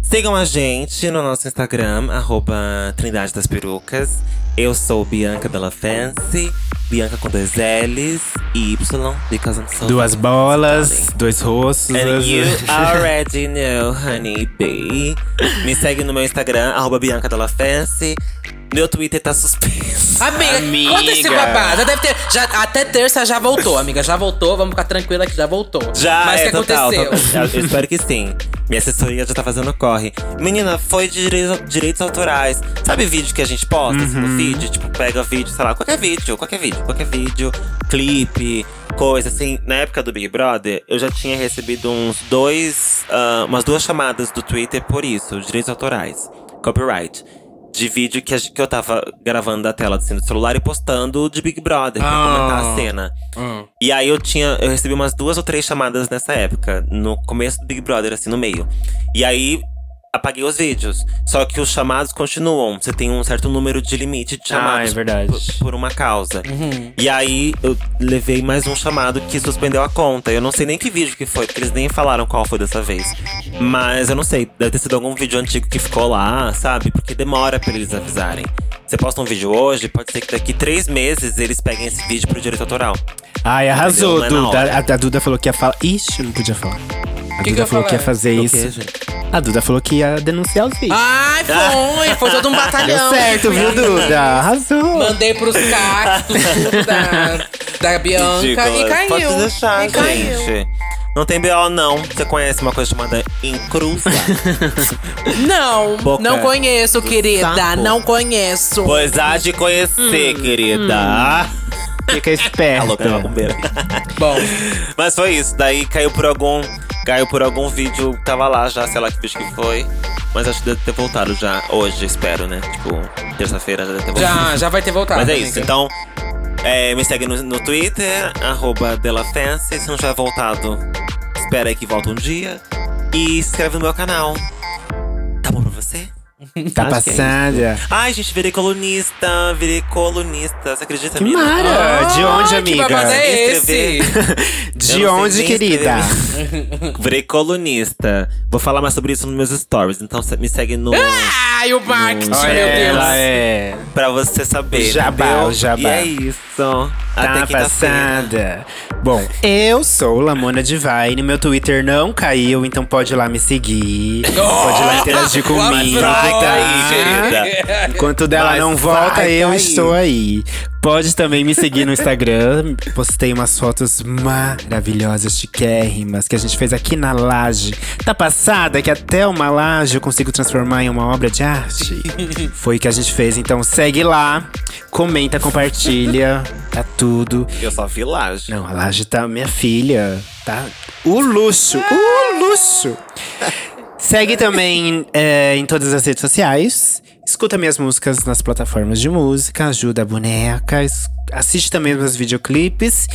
Speaker 2: Sigam a gente no nosso Instagram, arroba Trindade das Perucas. Eu sou Bianca Della Fancy, Bianca com dois L's e Y, because I'm so
Speaker 1: Duas bolas,
Speaker 2: darling.
Speaker 1: dois rostos.
Speaker 2: And you [laughs] already know, honey bee. Me segue no meu Instagram, arroba Bianca Della Fancy. Meu Twitter tá suspenso.
Speaker 3: Amiga,
Speaker 1: Amiga.
Speaker 3: conta esse babado. Já deve ter. Já, até terça já voltou, amiga. Já voltou, vamos ficar tranquila que já voltou.
Speaker 2: Já,
Speaker 3: Mas o
Speaker 2: é
Speaker 3: que
Speaker 2: total.
Speaker 3: aconteceu?
Speaker 2: Eu espero que sim. Minha assessoria já tá fazendo corre. Menina, foi de direitos, direitos autorais. Sabe vídeo que a gente posta assim, no feed? Tipo, pega vídeo, sei lá, qualquer vídeo, qualquer vídeo, qualquer vídeo, clipe, coisa assim. Na época do Big Brother, eu já tinha recebido uns dois, ah, umas duas chamadas do Twitter por isso, direitos autorais, copyright. De vídeo que, a que eu tava gravando da tela assim, do celular e postando de Big Brother pra
Speaker 3: Ah.
Speaker 2: comentar a cena.
Speaker 3: Hum.
Speaker 2: E aí eu tinha. Eu recebi umas duas ou três chamadas nessa época, no começo do Big Brother, assim, no meio. E aí apaguei os vídeos. Só que os chamados continuam. Você tem um certo número de limite de
Speaker 1: Ah,
Speaker 2: chamados
Speaker 1: é verdade.
Speaker 2: por, por uma causa. E aí eu levei mais um chamado que suspendeu a conta. Eu não sei nem que vídeo que foi, porque eles nem falaram qual foi dessa vez. Mas eu não sei, deve ter sido algum vídeo antigo que ficou lá, sabe? Porque demora pra eles avisarem. Você posta um vídeo hoje, pode ser que daqui três meses eles peguem esse vídeo pro direito autoral.
Speaker 1: Ai, arrasou,
Speaker 2: é
Speaker 1: Duda. A, a Duda falou que ia falar. Ixi, não podia falar. A
Speaker 3: Que que
Speaker 1: Duda
Speaker 3: eu
Speaker 1: falou
Speaker 3: ia
Speaker 1: que ia
Speaker 3: falar?
Speaker 1: fazer
Speaker 2: O
Speaker 1: isso.
Speaker 2: quê, gente?
Speaker 1: A Duda falou que ia denunciar os vídeos.
Speaker 3: Ai, foi! Foi todo um [laughs]
Speaker 1: Deu
Speaker 3: batalhão.
Speaker 1: certo, viu, Duda? Arrasou.
Speaker 3: Mandei pros cactos da, da Bianca e caiu.
Speaker 2: Pode deixar,
Speaker 3: e caiu.
Speaker 2: Não tem BO, não. Você conhece uma coisa chamada encrusta? [laughs]
Speaker 3: Não,
Speaker 2: Boca
Speaker 3: não conheço, querida.
Speaker 2: sapo.
Speaker 3: Não conheço.
Speaker 2: pois há de conhecer,
Speaker 3: Hum.
Speaker 2: querida.
Speaker 1: Fica [laughs] esperta.
Speaker 2: Alô.
Speaker 3: Bom,
Speaker 2: Mas foi isso. Daí caiu por algum. Caiu por algum vídeo. Tava lá já, sei lá que vídeo que foi. Mas acho que deve ter voltado já hoje, espero, né? Tipo, terça-feira já deve ter voltado.
Speaker 3: já, já vai ter voltado.
Speaker 2: Mas é
Speaker 3: amiga.
Speaker 2: isso. Então, é, me segue no, no Twitter, arroba. Se não tiver voltado, espera aí que volta um dia. E se inscreve no meu canal. Tá bom pra você? [laughs]
Speaker 1: Tá
Speaker 2: Acho que é
Speaker 1: passada.
Speaker 2: Ai, gente, virei colunista. Virei colunista. Você acredita,
Speaker 1: Que
Speaker 2: mina?
Speaker 1: mara! De onde,
Speaker 3: que
Speaker 1: amiga?
Speaker 3: babado é
Speaker 2: Escrever.
Speaker 3: esse? [laughs]
Speaker 1: De onde, querida? [laughs]
Speaker 2: Virei colunista. Vou falar mais sobre isso nos meus stories. Então me segue no.
Speaker 3: Ai, o marketing,
Speaker 1: Olha,
Speaker 3: meu Deus.
Speaker 1: ela é.
Speaker 2: pra você saber.
Speaker 1: Jabá,
Speaker 2: entendeu?
Speaker 1: o jabá.
Speaker 2: E é isso. Até
Speaker 1: Tá passada. Bom, eu sou Lamona Divine. Meu Twitter não caiu, então pode ir lá me seguir. Pode ir lá interagir comigo,
Speaker 2: vai
Speaker 1: tá?
Speaker 2: cair, querida.
Speaker 1: Enquanto dela
Speaker 2: Mas
Speaker 1: não volta, eu
Speaker 2: cair.
Speaker 1: estou aí. Pode também me seguir no Instagram. Postei umas fotos maravilhosas, chiquérrimas, que a gente fez aqui na laje. Tá passada que até uma laje eu consigo transformar em uma obra de arte? [laughs] Foi o que a gente fez, então segue lá, comenta, compartilha, tá tudo.
Speaker 2: Eu só vi laje.
Speaker 1: Não, a laje tá minha filha, tá? O luxo, o luxo. Segue também é, em todas as redes sociais. Escuta minhas músicas nas plataformas de música, ajuda a boneca, assiste também meus videoclipes.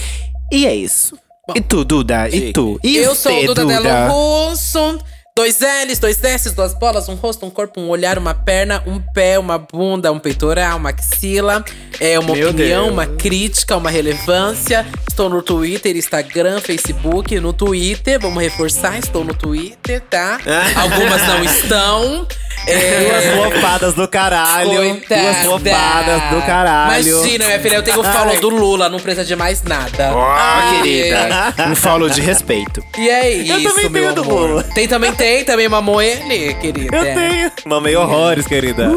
Speaker 1: E é isso. E tu, Duda? E tu? E
Speaker 3: Eu sou
Speaker 1: você,
Speaker 3: o Duda Delo Russo. Dois L's, dois S's, duas bolas, um rosto, um corpo, um olhar, uma perna, um pé, uma bunda, um peitoral, uma axila. É uma
Speaker 1: Meu
Speaker 3: opinião,
Speaker 1: Deus.
Speaker 3: uma crítica, uma relevância. Estou no Twitter, Instagram, Facebook. No Twitter, vamos reforçar, estou no Twitter, tá? [laughs] Algumas não estão. É,
Speaker 2: Duas flopadas do caralho.
Speaker 3: Coitada.
Speaker 2: Duas flopadas do caralho.
Speaker 3: Imagina, minha filha, eu tenho o follow do Lula, não precisa de mais nada.
Speaker 1: Ó,
Speaker 3: Ai,
Speaker 1: querida. Um follow de respeito.
Speaker 3: E é isso,
Speaker 2: também
Speaker 3: meu
Speaker 2: tenho do
Speaker 3: amor.
Speaker 2: Lula.
Speaker 3: Tem também, tem, também mamou ele, querida.
Speaker 2: Eu tenho. Mamei horrores, querida.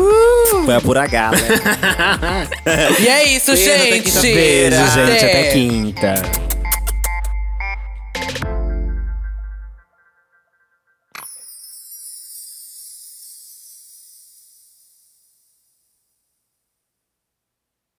Speaker 2: Foi a pura gala.
Speaker 3: E é isso,
Speaker 2: Beijo,
Speaker 3: gente.
Speaker 1: Beijo, gente.
Speaker 3: Até.
Speaker 1: Até quinta.